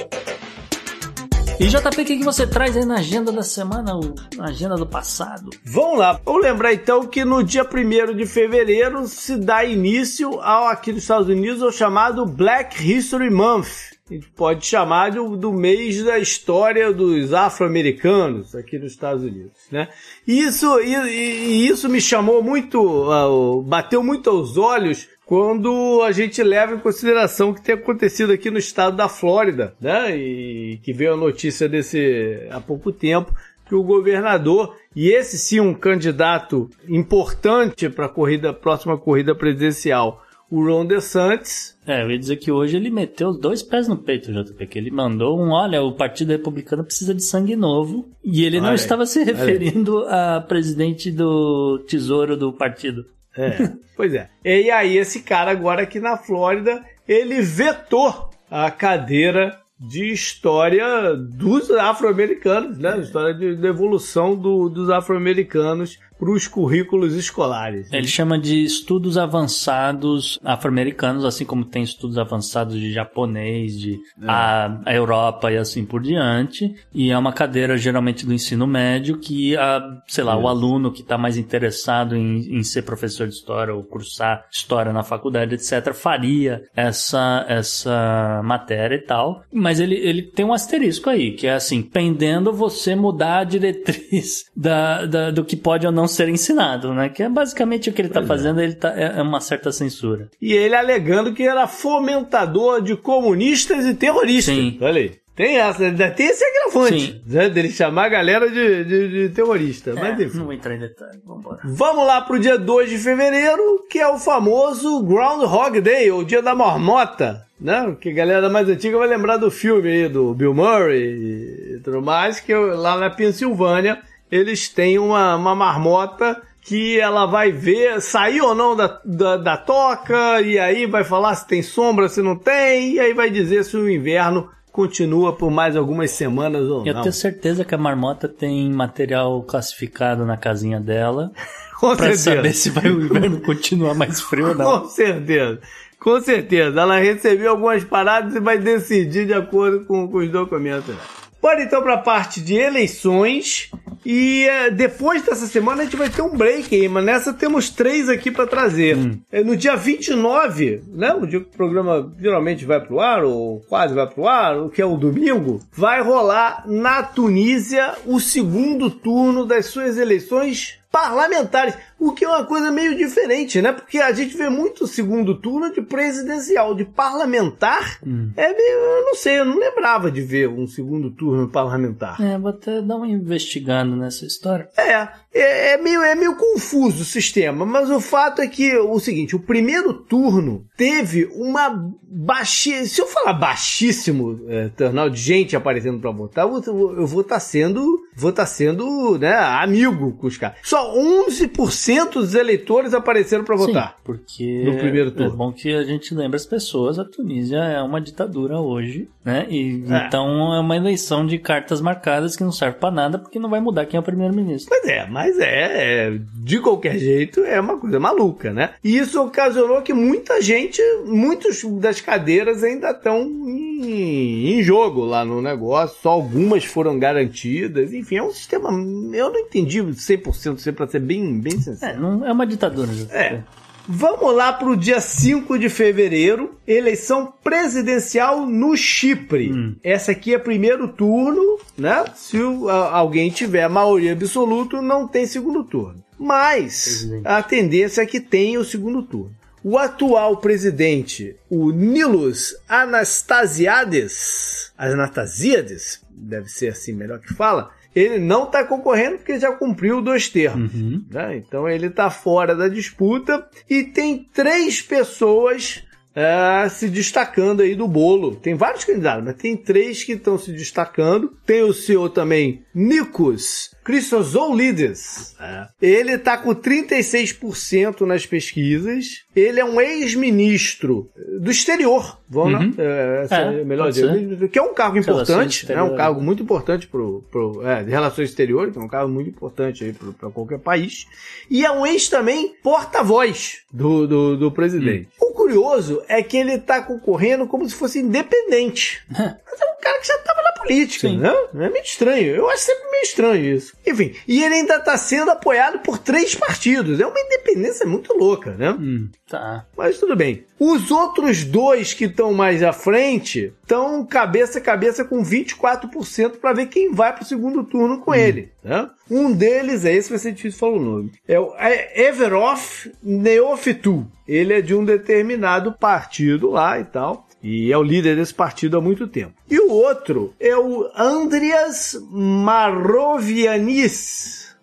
E JP, o que, que você traz aí na agenda da semana, na agenda do passado? Vamos lá. Vamos lembrar então que no dia 1 de fevereiro se dá início ao, aqui nos Estados Unidos ao chamado Black History Month pode chamar de, do mês da história dos afro-americanos aqui nos Estados Unidos, né? E isso, e, e isso me chamou muito, uh, bateu muito aos olhos quando a gente leva em consideração o que tem acontecido aqui no estado da Flórida, né? E que veio a notícia desse há pouco tempo que o governador e esse sim um candidato importante para a corrida próxima corrida presidencial o Ron DeSantis. É, eu ia dizer que hoje ele meteu os dois pés no peito, JP, que ele mandou um, olha, o Partido Republicano precisa de sangue novo, e ele olha não estava se referindo a presidente do tesouro do partido. É, pois é. E aí esse cara agora aqui na Flórida, ele vetou a cadeira de história dos afro-americanos, né? História de, de evolução do, dos afro-americanos para os currículos escolares. Ele chama de estudos avançados afro-americanos, assim como tem estudos avançados de japonês, de é. a, a, Europa e assim por diante. E é uma cadeira geralmente do ensino médio que, a, sei lá, é. o aluno que está mais interessado em, em ser professor de história ou cursar história na faculdade, etc., faria essa, essa matéria e tal. Mas ele, ele tem um asterisco aí, que é assim, pendendo você mudar a diretriz da, da, do que pode ou não ser ensinado, né? Que é basicamente o que ele está é. fazendo, ele tá, é, é, uma certa censura. E ele alegando que era fomentador de comunistas e terroristas. Sim. Olha aí. Tem essa, ainda tem esse agravante, né, dele chamar a galera de, de, de terrorista. É, mas enfim. Não vou entrar em detalhe, vambora. Vamos lá pro dia 2 de fevereiro, que é o famoso Groundhog Day, ou Dia da Marmota, né? Que a galera mais antiga vai lembrar do filme aí, do Bill Murray e tudo mais, que lá na Pensilvânia eles têm uma, uma marmota que ela vai ver sair ou não da, da, da, toca, e aí vai falar se tem sombra, se não tem, e aí vai dizer se o inverno continua por mais algumas semanas ou Eu não. Eu tenho certeza que a marmota tem material classificado na casinha dela. Com pra certeza. saber se vai o inverno continuar mais frio ou não. Com certeza. Com certeza. Ela recebeu algumas paradas e vai decidir de acordo com, com os documentos. Bora então para a parte de eleições. E uh, depois dessa semana a gente vai ter um break aí, mas nessa temos três aqui para trazer. Hum. É, no dia 29, né? O dia que o programa geralmente vai pro ar, ou quase vai pro ar, o que é o domingo, vai rolar na Tunísia o segundo turno das suas eleições parlamentares. O que é uma coisa meio diferente, né? Porque a gente vê muito segundo turno de presidencial, de parlamentar. Hum. É meio, eu não sei, eu não lembrava de ver um segundo turno parlamentar. É, vou até dar uma investigando nessa história. É, é, é, meio, é meio confuso o sistema, mas o fato é que o seguinte, o primeiro turno teve uma baixíssima, se eu falar baixíssimo é, turnout de gente aparecendo para votar, eu, eu vou estar tá sendo, vou estar tá sendo, né, amigo com os caras. Só 11% 800 dos eleitores apareceram para votar. porque no primeiro turno. É bom que a gente lembre as pessoas, a Tunísia é uma ditadura hoje, né? E é. então é uma eleição de cartas marcadas que não serve para nada porque não vai mudar quem é o primeiro-ministro. Pois é, mas é, é, de qualquer jeito é uma coisa maluca, né? E isso ocasionou que muita gente, muitas das cadeiras ainda estão em, em jogo lá no negócio, só algumas foram garantidas. Enfim, é um sistema eu não entendi 100% para ser bem bem sincero. É, não, é uma ditadura. É. Vamos lá para o dia 5 de fevereiro, eleição presidencial no Chipre. Hum. Essa aqui é primeiro turno, né? Se o, a, alguém tiver maioria absoluta, não tem segundo turno. Mas Presidente. a tendência é que tenha o segundo turno. O atual presidente, o Nilos Anastasiades, Anastasiades, deve ser assim melhor que fala, ele não está concorrendo porque já cumpriu dois termos. Uhum. Né? Então ele está fora da disputa e tem três pessoas é, se destacando aí do bolo. Tem vários candidatos, mas tem três que estão se destacando. Tem o senhor também, Nikos Chrysosoulides. É. Ele está com 36% nas pesquisas. Ele é um ex-ministro do exterior. Vamos uhum. É, é, melhor dizer. Que é um cargo importante, é um cargo muito importante pro, pro, é, de relações exteriores, que é um cargo muito importante aí para qualquer país. E é um ex também porta-voz do, do, do presidente. Uhum. O curioso é que ele está concorrendo como se fosse independente. Mas é um cara que já estava na política, Sim. né? É meio estranho. Eu acho sempre meio estranho isso. Enfim, e ele ainda está sendo apoiado por três partidos. É uma independência muito louca, né? Hum, tá. Mas tudo bem. Os outros dois que estão mais à frente estão cabeça a cabeça com 24% para ver quem vai para o segundo turno com hum. ele. Né? Um deles, é esse vai ser difícil falar o nome, é o Everoff Neofitu. Ele é de um determinado partido lá e tal. E é o líder desse partido há muito tempo. E o outro é o Andreas Marovianis.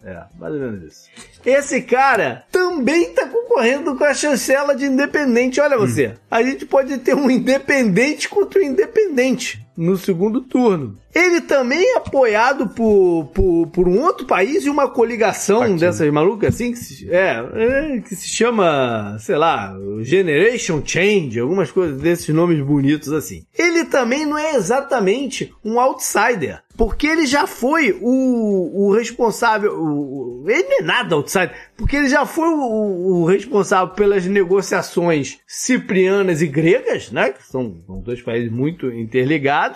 É, mais ou menos isso. Esse cara também tá concorrendo com a chancela de independente. Olha você, hum. a gente pode ter um independente contra um independente no segundo turno. Ele também é apoiado por, por, por um outro país e uma coligação Partido. dessas malucas assim, que se, é, é, que se chama, sei lá, Generation Change, algumas coisas desses nomes bonitos assim. Ele também não é exatamente um outsider. Porque ele já foi o, o responsável. O, ele não é nada outsider. Porque ele já foi o, o responsável pelas negociações ciprianas e gregas, né? Que são, são dois países muito interligados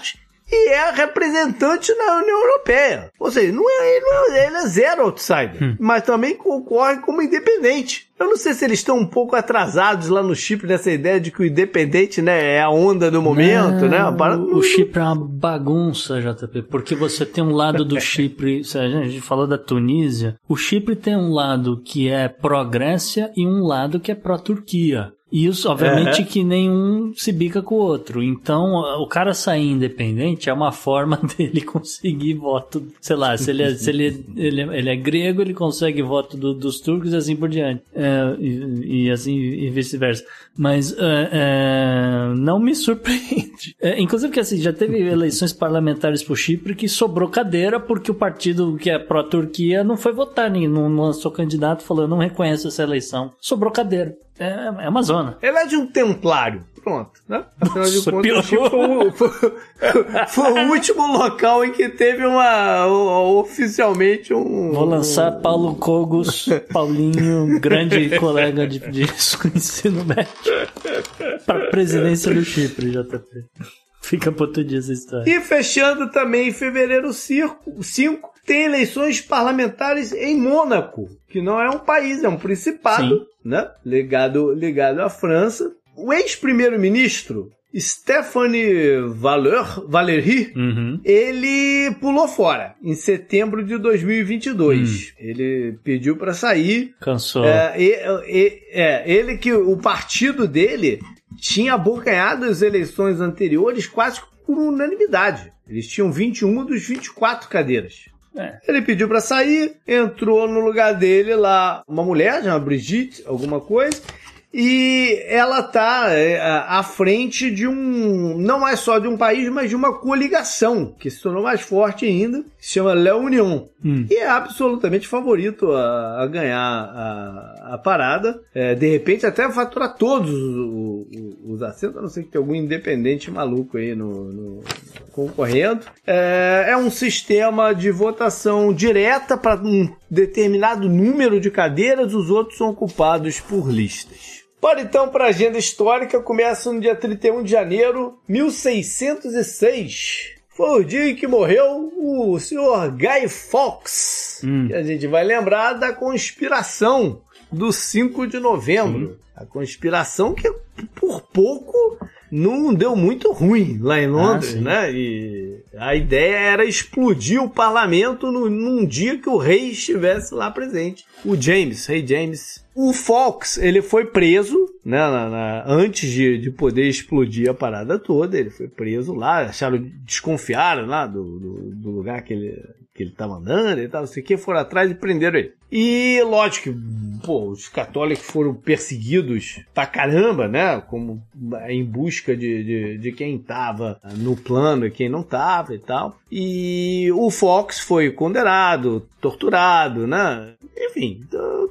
e é representante na União Europeia. Ou seja, não é, ele, não é, ele é zero outsider, hum. mas também concorre como independente. Eu não sei se eles estão um pouco atrasados lá no Chipre nessa ideia de que o independente né, é a onda do momento, né? não, né? O, o Chipre é uma bagunça, JP, porque você tem um lado do Chipre, a gente falou da Tunísia, o Chipre tem um lado que é pró-Grécia e um lado que é pró-Turquia. E isso, obviamente, uhum. que nenhum se bica com o outro. Então, o cara sair independente é uma forma dele conseguir voto. Sei lá, se ele é, se ele, ele, ele é grego, ele consegue voto do, dos turcos e assim por diante. É, e, e, assim e vice-versa. Mas é, é não me surpreende. É, inclusive que assim, já teve eleições parlamentares pro Chipre que sobrou cadeira porque o partido que é pró-Turquia não foi votar, não, não lançou candidato, falou, eu não reconheço essa eleição. Sobrou cadeira. É, é uma zona. Ele é de um templário. pronto, né? Afinal de contas, o Chipre foi, foi, foi, o último local em que teve uma oficialmente um. Vou lançar Paulo Cogos, Paulinho, grande colega de, de ensino médio, para presidência do Chipre, JP. Fica para outro dia essa história. E fechando também em fevereiro 5, tem eleições parlamentares em Mônaco, que não é um país, é um principado, Sim. né? Ligado, ligado à França. O ex-primeiro-ministro Stephanie Valeur, Valéry, uhum. ele pulou fora em setembro de 2022. Hum. Ele pediu para sair. Cansou. É, é, ele que o partido dele tinha abocanhado as eleições anteriores quase por unanimidade. Eles tinham 21 dos 24 cadeiras. É. Ele pediu para sair, entrou no lugar dele lá uma mulher, uma Brigitte, alguma coisa, e ela tá é, à frente de um, não é só de um país, mas de uma coligação que se tornou mais forte ainda, que se chama La Union. Hum. E é absolutamente favorito a, a ganhar a, a parada. É, de repente até faturar todos os, os, os assentos, a não ser que tenha algum independente maluco aí no, no concorrendo. É, é um sistema de votação direta para um determinado número de cadeiras, os outros são ocupados por listas. Bora então para a agenda histórica, começa no dia 31 de janeiro, 1606. Foi o dia em que morreu o senhor Guy Fawkes. Hum. Que a gente vai lembrar da conspiração do 5 de novembro. A conspiração que por pouco não deu muito ruim lá em Londres, ah, né? E a ideia era explodir o parlamento no, num dia que o rei estivesse lá presente. O James, rei James o Fox, ele foi preso, né, na, na, antes de, de poder explodir a parada toda, ele foi preso lá, acharam, desconfiaram lá do, do, do lugar que ele, que ele andando e tal, não sei o que, foram atrás e prenderam ele. E lógico pô, os católicos foram perseguidos pra caramba, né, como em busca de, de, de quem estava no plano e quem não estava e tal. E o Fox foi condenado, torturado, né, enfim,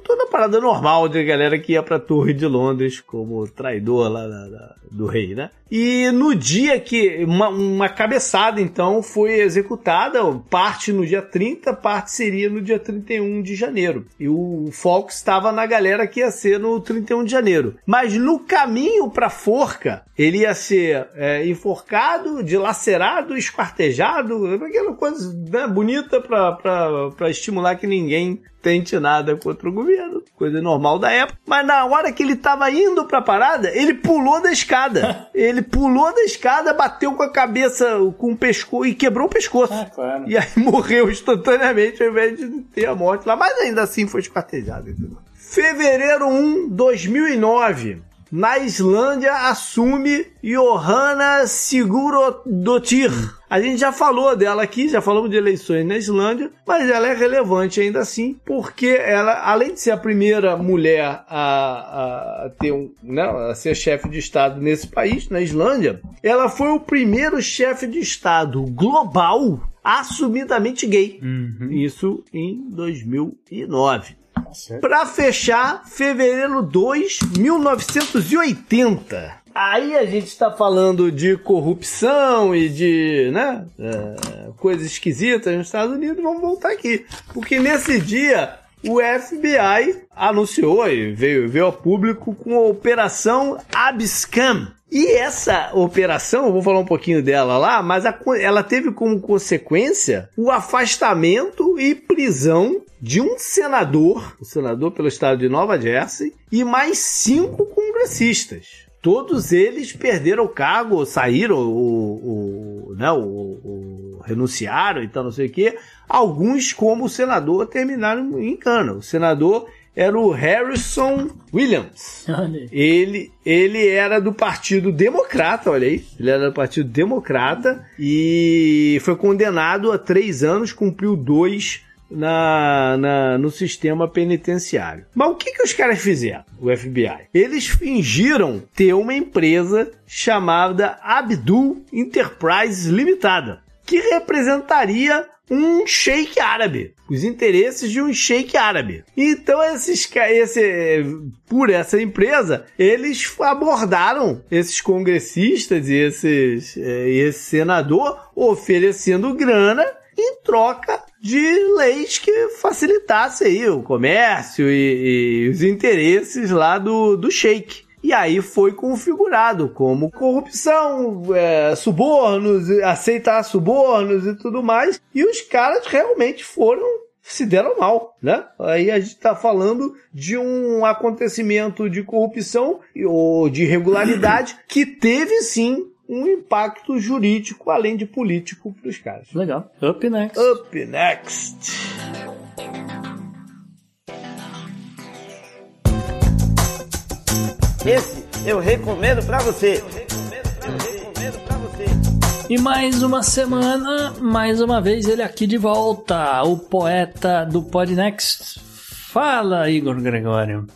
toda parada normal de galera que ia pra Torre de Londres como traidor lá da, da, do rei, né? E no dia que uma, uma cabeçada então foi executada, parte no dia 30, parte seria no dia 31 de janeiro. E o Fox estava na galera que ia ser no 31 de janeiro. Mas no caminho pra forca, ele ia ser é, enforcado, dilacerado, esquartejado, aquela coisa né, bonita pra estimular que ninguém tente nada contra o governo, coisa normal da época. Mas na hora que ele tava indo pra parada, ele pulou da escada. ele pulou da escada, bateu com a cabeça, com o pescoço e quebrou o pescoço. Ah, claro. E aí morreu instantaneamente ao invés de ter a morte lá. Mas ainda assim foi esquartejado. Entendeu? Fevereiro 1, 2009 na Islândia assume Johanna Sigurðardóttir. A gente já falou dela aqui, já falamos de eleições na Islândia, mas ela é relevante ainda assim, porque ela, além de ser a primeira mulher a, a ter um, né, a ser chefe de Estado nesse país, na Islândia, ela foi o primeiro chefe de Estado global assumidamente gay. Uhum. Isso em 2009. Para fechar, fevereiro 2, 1980. Aí a gente está falando de corrupção e de né, é, coisas esquisitas nos Estados Unidos. Vamos voltar aqui. Porque nesse dia o FBI anunciou e veio, veio ao público com a Operação Abscam. E essa operação, eu vou falar um pouquinho dela lá, mas a, ela teve como consequência o afastamento e prisão de um senador, o senador pelo estado de Nova Jersey, e mais cinco congressistas. Todos eles perderam o cargo, saíram, o, o, né, o, o renunciaram, então não sei o quê. Alguns, como o senador, terminaram em cana. O senador era o Harrison Williams. Ele, ele era do Partido Democrata, olha aí. Ele era do Partido Democrata e foi condenado a três anos, cumpriu dois na, na, no sistema penitenciário. Mas o que, que os caras fizeram, o FBI? Eles fingiram ter uma empresa chamada Abdul Enterprise Limitada. Que representaria um sheik árabe, os interesses de um sheik árabe. Então esses esse por essa empresa, eles abordaram esses congressistas e esses é, esse senador oferecendo grana em troca de leis que facilitassem aí o comércio e, e os interesses lá do, do sheik. E aí foi configurado como corrupção, é, subornos, aceitar subornos e tudo mais. E os caras realmente foram se deram mal, né? Aí a gente está falando de um acontecimento de corrupção ou de irregularidade que teve sim um impacto jurídico além de político para os caras. Legal. Up next. Up next. Esse eu recomendo para você. E mais uma semana, mais uma vez ele aqui de volta, o poeta do Podnext. Fala, Igor Gregório.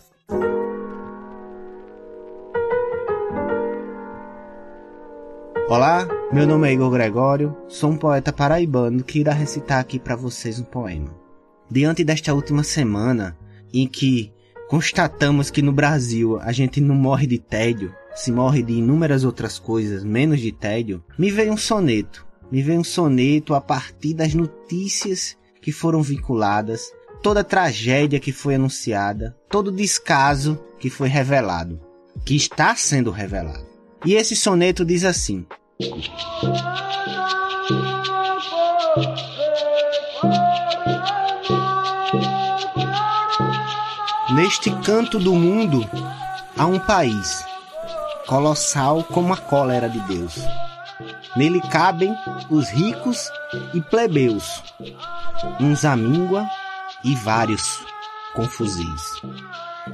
Olá, meu nome é Igor Gregório, sou um poeta paraibano que irá recitar aqui para vocês um poema. Diante desta última semana, em que constatamos que no Brasil a gente não morre de tédio, se morre de inúmeras outras coisas, menos de tédio, me veio um soneto. Me veio um soneto a partir das notícias que foram vinculadas, toda a tragédia que foi anunciada, todo o descaso que foi revelado, que está sendo revelado. E esse soneto diz assim: Neste canto do mundo há um país, colossal como a cólera de Deus. Nele cabem os ricos e plebeus, uns à míngua e vários com fuzis.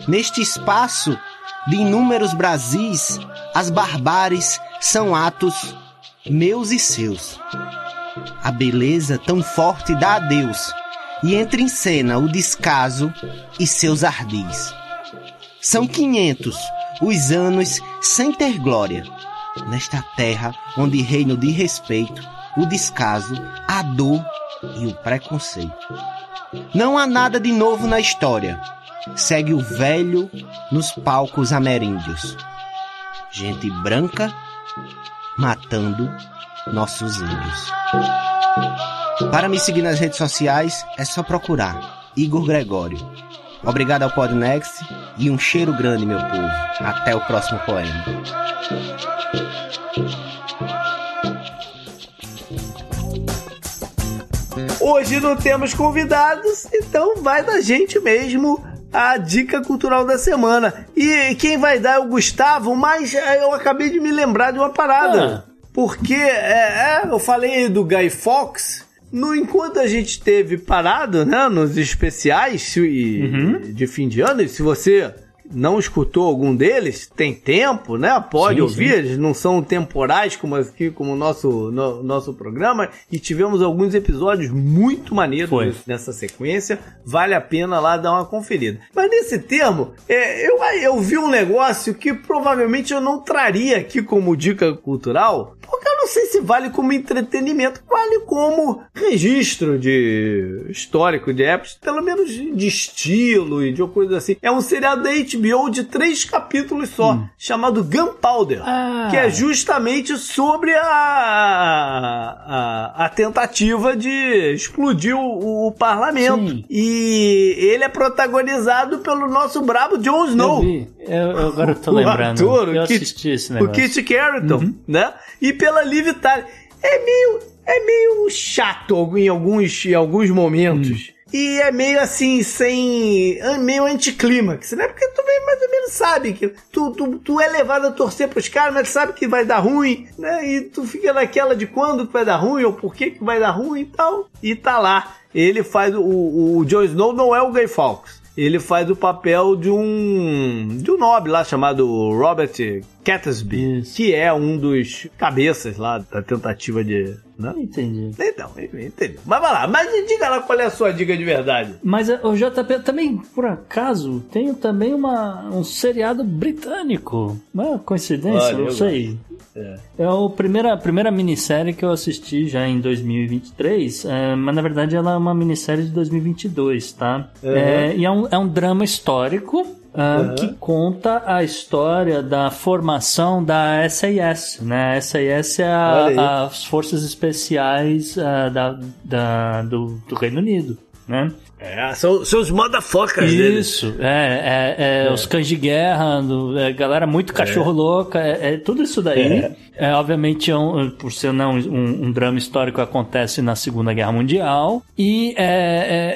Neste espaço de inúmeros Brasis, as barbáries são atos meus e seus. A beleza tão forte dá a Deus e entra em cena o descaso e seus ardis. São quinhentos os anos sem ter glória, nesta terra onde reino de respeito, o descaso, a dor e o preconceito. Não há nada de novo na história. Segue o velho nos palcos ameríndios. Gente branca matando nossos índios. Para me seguir nas redes sociais é só procurar Igor Gregório. Obrigado ao Podnext e um cheiro grande, meu povo. Até o próximo poema. Hoje não temos convidados, então vai da gente mesmo a dica cultural da semana. E quem vai dar é o Gustavo, mas eu acabei de me lembrar de uma parada. Ah. Porque é, é, eu falei do Guy Fox no enquanto a gente teve parado, né, nos especiais e, uhum. de fim de ano, e se você não escutou algum deles, tem tempo, né? Pode sim, ouvir, sim. eles não são temporais como aqui, como o nosso, no, nosso programa. E tivemos alguns episódios muito maneiros Foi. nessa sequência. Vale a pena lá dar uma conferida. Mas nesse termo, é, eu, eu vi um negócio que provavelmente eu não traria aqui como dica cultural, porque eu não sei se vale como entretenimento, vale como registro de histórico de épocas, pelo menos de estilo e de coisa assim. É um seriado da HBO de três capítulos só, hum. chamado Gunpowder, ah. que é justamente sobre a, a, a tentativa de explodir o, o parlamento. Sim. E ele é protagonizado pelo nosso brabo Jon Snow. Eu. Eu, eu agora tô lembrando. O ator, eu Kit, assisti esse negócio. O Kit Carrington, uhum. né? E pela Liv Tyler. É meio, é meio chato em alguns, em alguns momentos. Hum. E é meio assim, sem. É meio anticlímax, né? Porque tu mais ou menos sabe que tu, tu, tu é levado a torcer pros caras, mas sabe que vai dar ruim, né? E tu fica naquela de quando que vai dar ruim, ou por que que vai dar ruim e tal. E tá lá. Ele faz. O, o Jon Snow não é o Gay Fawkes ele faz o papel de um de um nobre lá chamado Robert Catesby, que é um dos cabeças lá da tentativa de não entendi. Então, entendi. Mas vai lá, mas diga lá qual é a sua dica de verdade. Mas eh, o JP também, por acaso, tenho também uma, um seriado britânico. Uma coincidência, Olha, não sei. É. é a primeira, primeira minissérie que eu assisti já em 2023, é, mas na verdade ela é uma minissérie de 2022, tá? Uhum. É, e é um, é um drama histórico Uh, uhum. que conta a história da formação da SAS, né? A SAS é a, as forças especiais uh, da, da, do, do Reino Unido, né? É, são, são os motherfuckers Isso, é, é, é, os cães de guerra, do, é, galera muito cachorro é. louca, é, é, tudo isso daí. É. Obviamente, um, por ser não um, um, drama histórico acontece na Segunda Guerra Mundial. E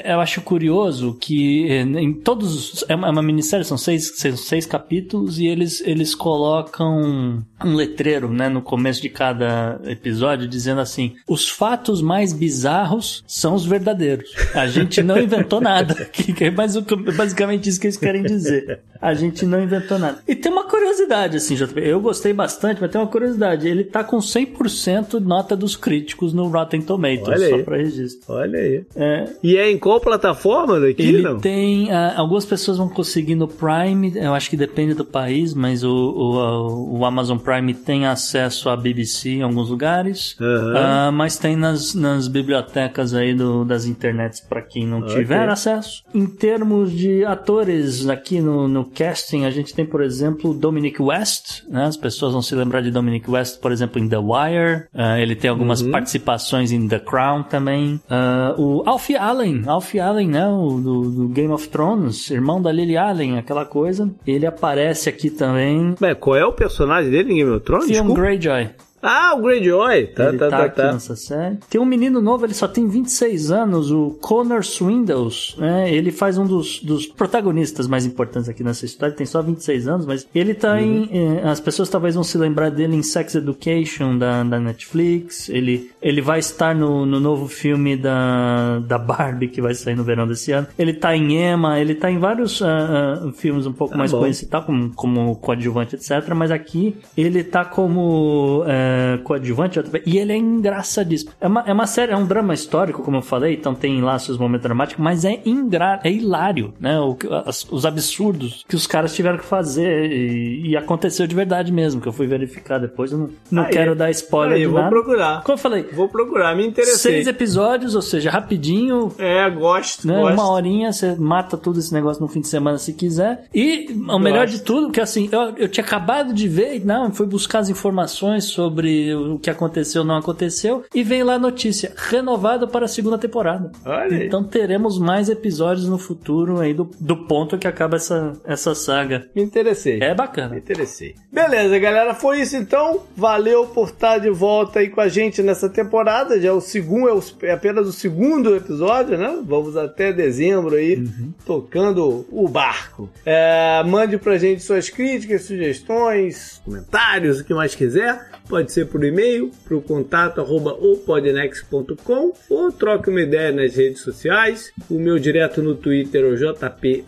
eu acho curioso que em todos. É uma, é uma minissérie, são seis, seis, seis capítulos, e eles, eles colocam um letreiro né, no começo de cada episódio dizendo assim: os fatos mais bizarros são os verdadeiros. A gente não inventou nada. que é mais, basicamente isso que eles querem dizer. A gente não inventou nada. E tem uma curiosidade, assim, JP. Eu gostei bastante, mas tem uma curiosidade. Ele tá com 100% nota dos críticos no Rotten Tomatoes, Olha só aí. pra registro. Olha aí. É. E é em qual plataforma daqui, Ele não? tem... Uh, algumas pessoas vão conseguir no Prime, eu acho que depende do país, mas o, o, o Amazon Prime tem acesso à BBC em alguns lugares, uhum. uh, mas tem nas, nas bibliotecas aí do, das internets para quem não okay. tiver acesso. Em termos de atores aqui no, no casting, a gente tem, por exemplo, Dominic West, né? As pessoas vão se lembrar de Dominic West, por exemplo, em The Wire. Uh, ele tem algumas uhum. participações em The Crown também. Uh, o Alfie Allen, Alfie Allen, né? O do, do, Game of Thrones, irmão da Lily Allen, aquela coisa. Ele aparece aqui também. Bem, qual é o personagem dele em Game of Thrones? Theon Greyjoy. Ah, o Greyjoy. Tá, ele tá, tá, tá, tá. série. Tem um menino novo, ele só tem 26 anos, o Connor Swindles. Né? Ele faz um dos, dos protagonistas mais importantes aqui nessa história. Ele tem só 26 anos, mas ele tá uhum. em. Eh, as pessoas talvez vão se lembrar dele em Sex Education da, da Netflix. Ele, ele vai estar no, no novo filme da, da Barbie que vai sair no verão desse ano. Ele tá em Emma, ele tá em vários uh, uh, filmes um pouco ah, mais conhecidos, tá? como, como coadjuvante, etc. Mas aqui ele tá como. Uh, coadjuvante, e ele é engraçadíssimo. É uma, é uma série, é um drama histórico, como eu falei, então tem lá seus momentos dramáticos, mas é engra é hilário, né? O, as, os absurdos que os caras tiveram que fazer e, e, aconteceu de verdade mesmo, que eu fui verificar depois, eu não, não aí, quero dar spoiler aí, de vou nada. procurar. Como eu falei, vou procurar, me interessei. Seis episódios, ou seja, rapidinho. É, gosto, né? gosto. Uma horinha, você mata tudo esse negócio no fim de semana se quiser. E o gosto. melhor de tudo, que assim, eu, eu tinha acabado de ver, não, fui buscar as informações sobre sobre o que aconteceu ou não aconteceu. E vem lá a notícia: renovado para a segunda temporada. Olha então teremos mais episódios no futuro aí do, do ponto que acaba essa, essa saga. Me interessei. É bacana. Me interessei. Beleza, galera. Foi isso então. Valeu por estar de volta aí com a gente nessa temporada. Já é o segundo, é, o, é apenas o segundo episódio, né? Vamos até dezembro aí uhum. tocando o barco. É, mande pra gente suas críticas, sugestões, comentários, o que mais quiser. Pode ser por e-mail, para o contato arroba opodnex.com ou troque uma ideia nas redes sociais. O meu direto no Twitter é o JP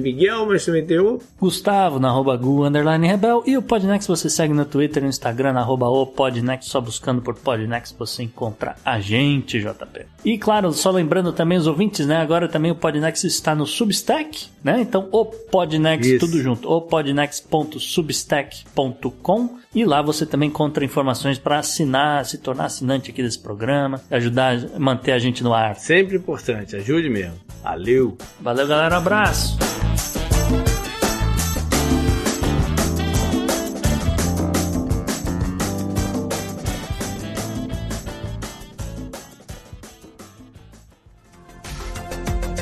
Miguel, mas também tem o Gustavo na arroba Gu underline Rebel e o Podnex você segue no Twitter e no Instagram na arroba Podnex, só buscando por Podnex você encontra a gente, JP. E claro, só lembrando também os ouvintes, né? Agora também o Podnex está no Substack, né? Então o Podnex, Isso. tudo junto, o podnex.substack.com e lá você também encontra informações para assinar, se tornar assinante aqui desse programa, ajudar a manter a gente no ar. Sempre importante, ajude mesmo. Valeu! Valeu, galera, um abraço!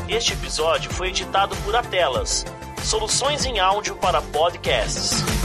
Este episódio foi editado por Atelas, soluções em áudio para podcasts.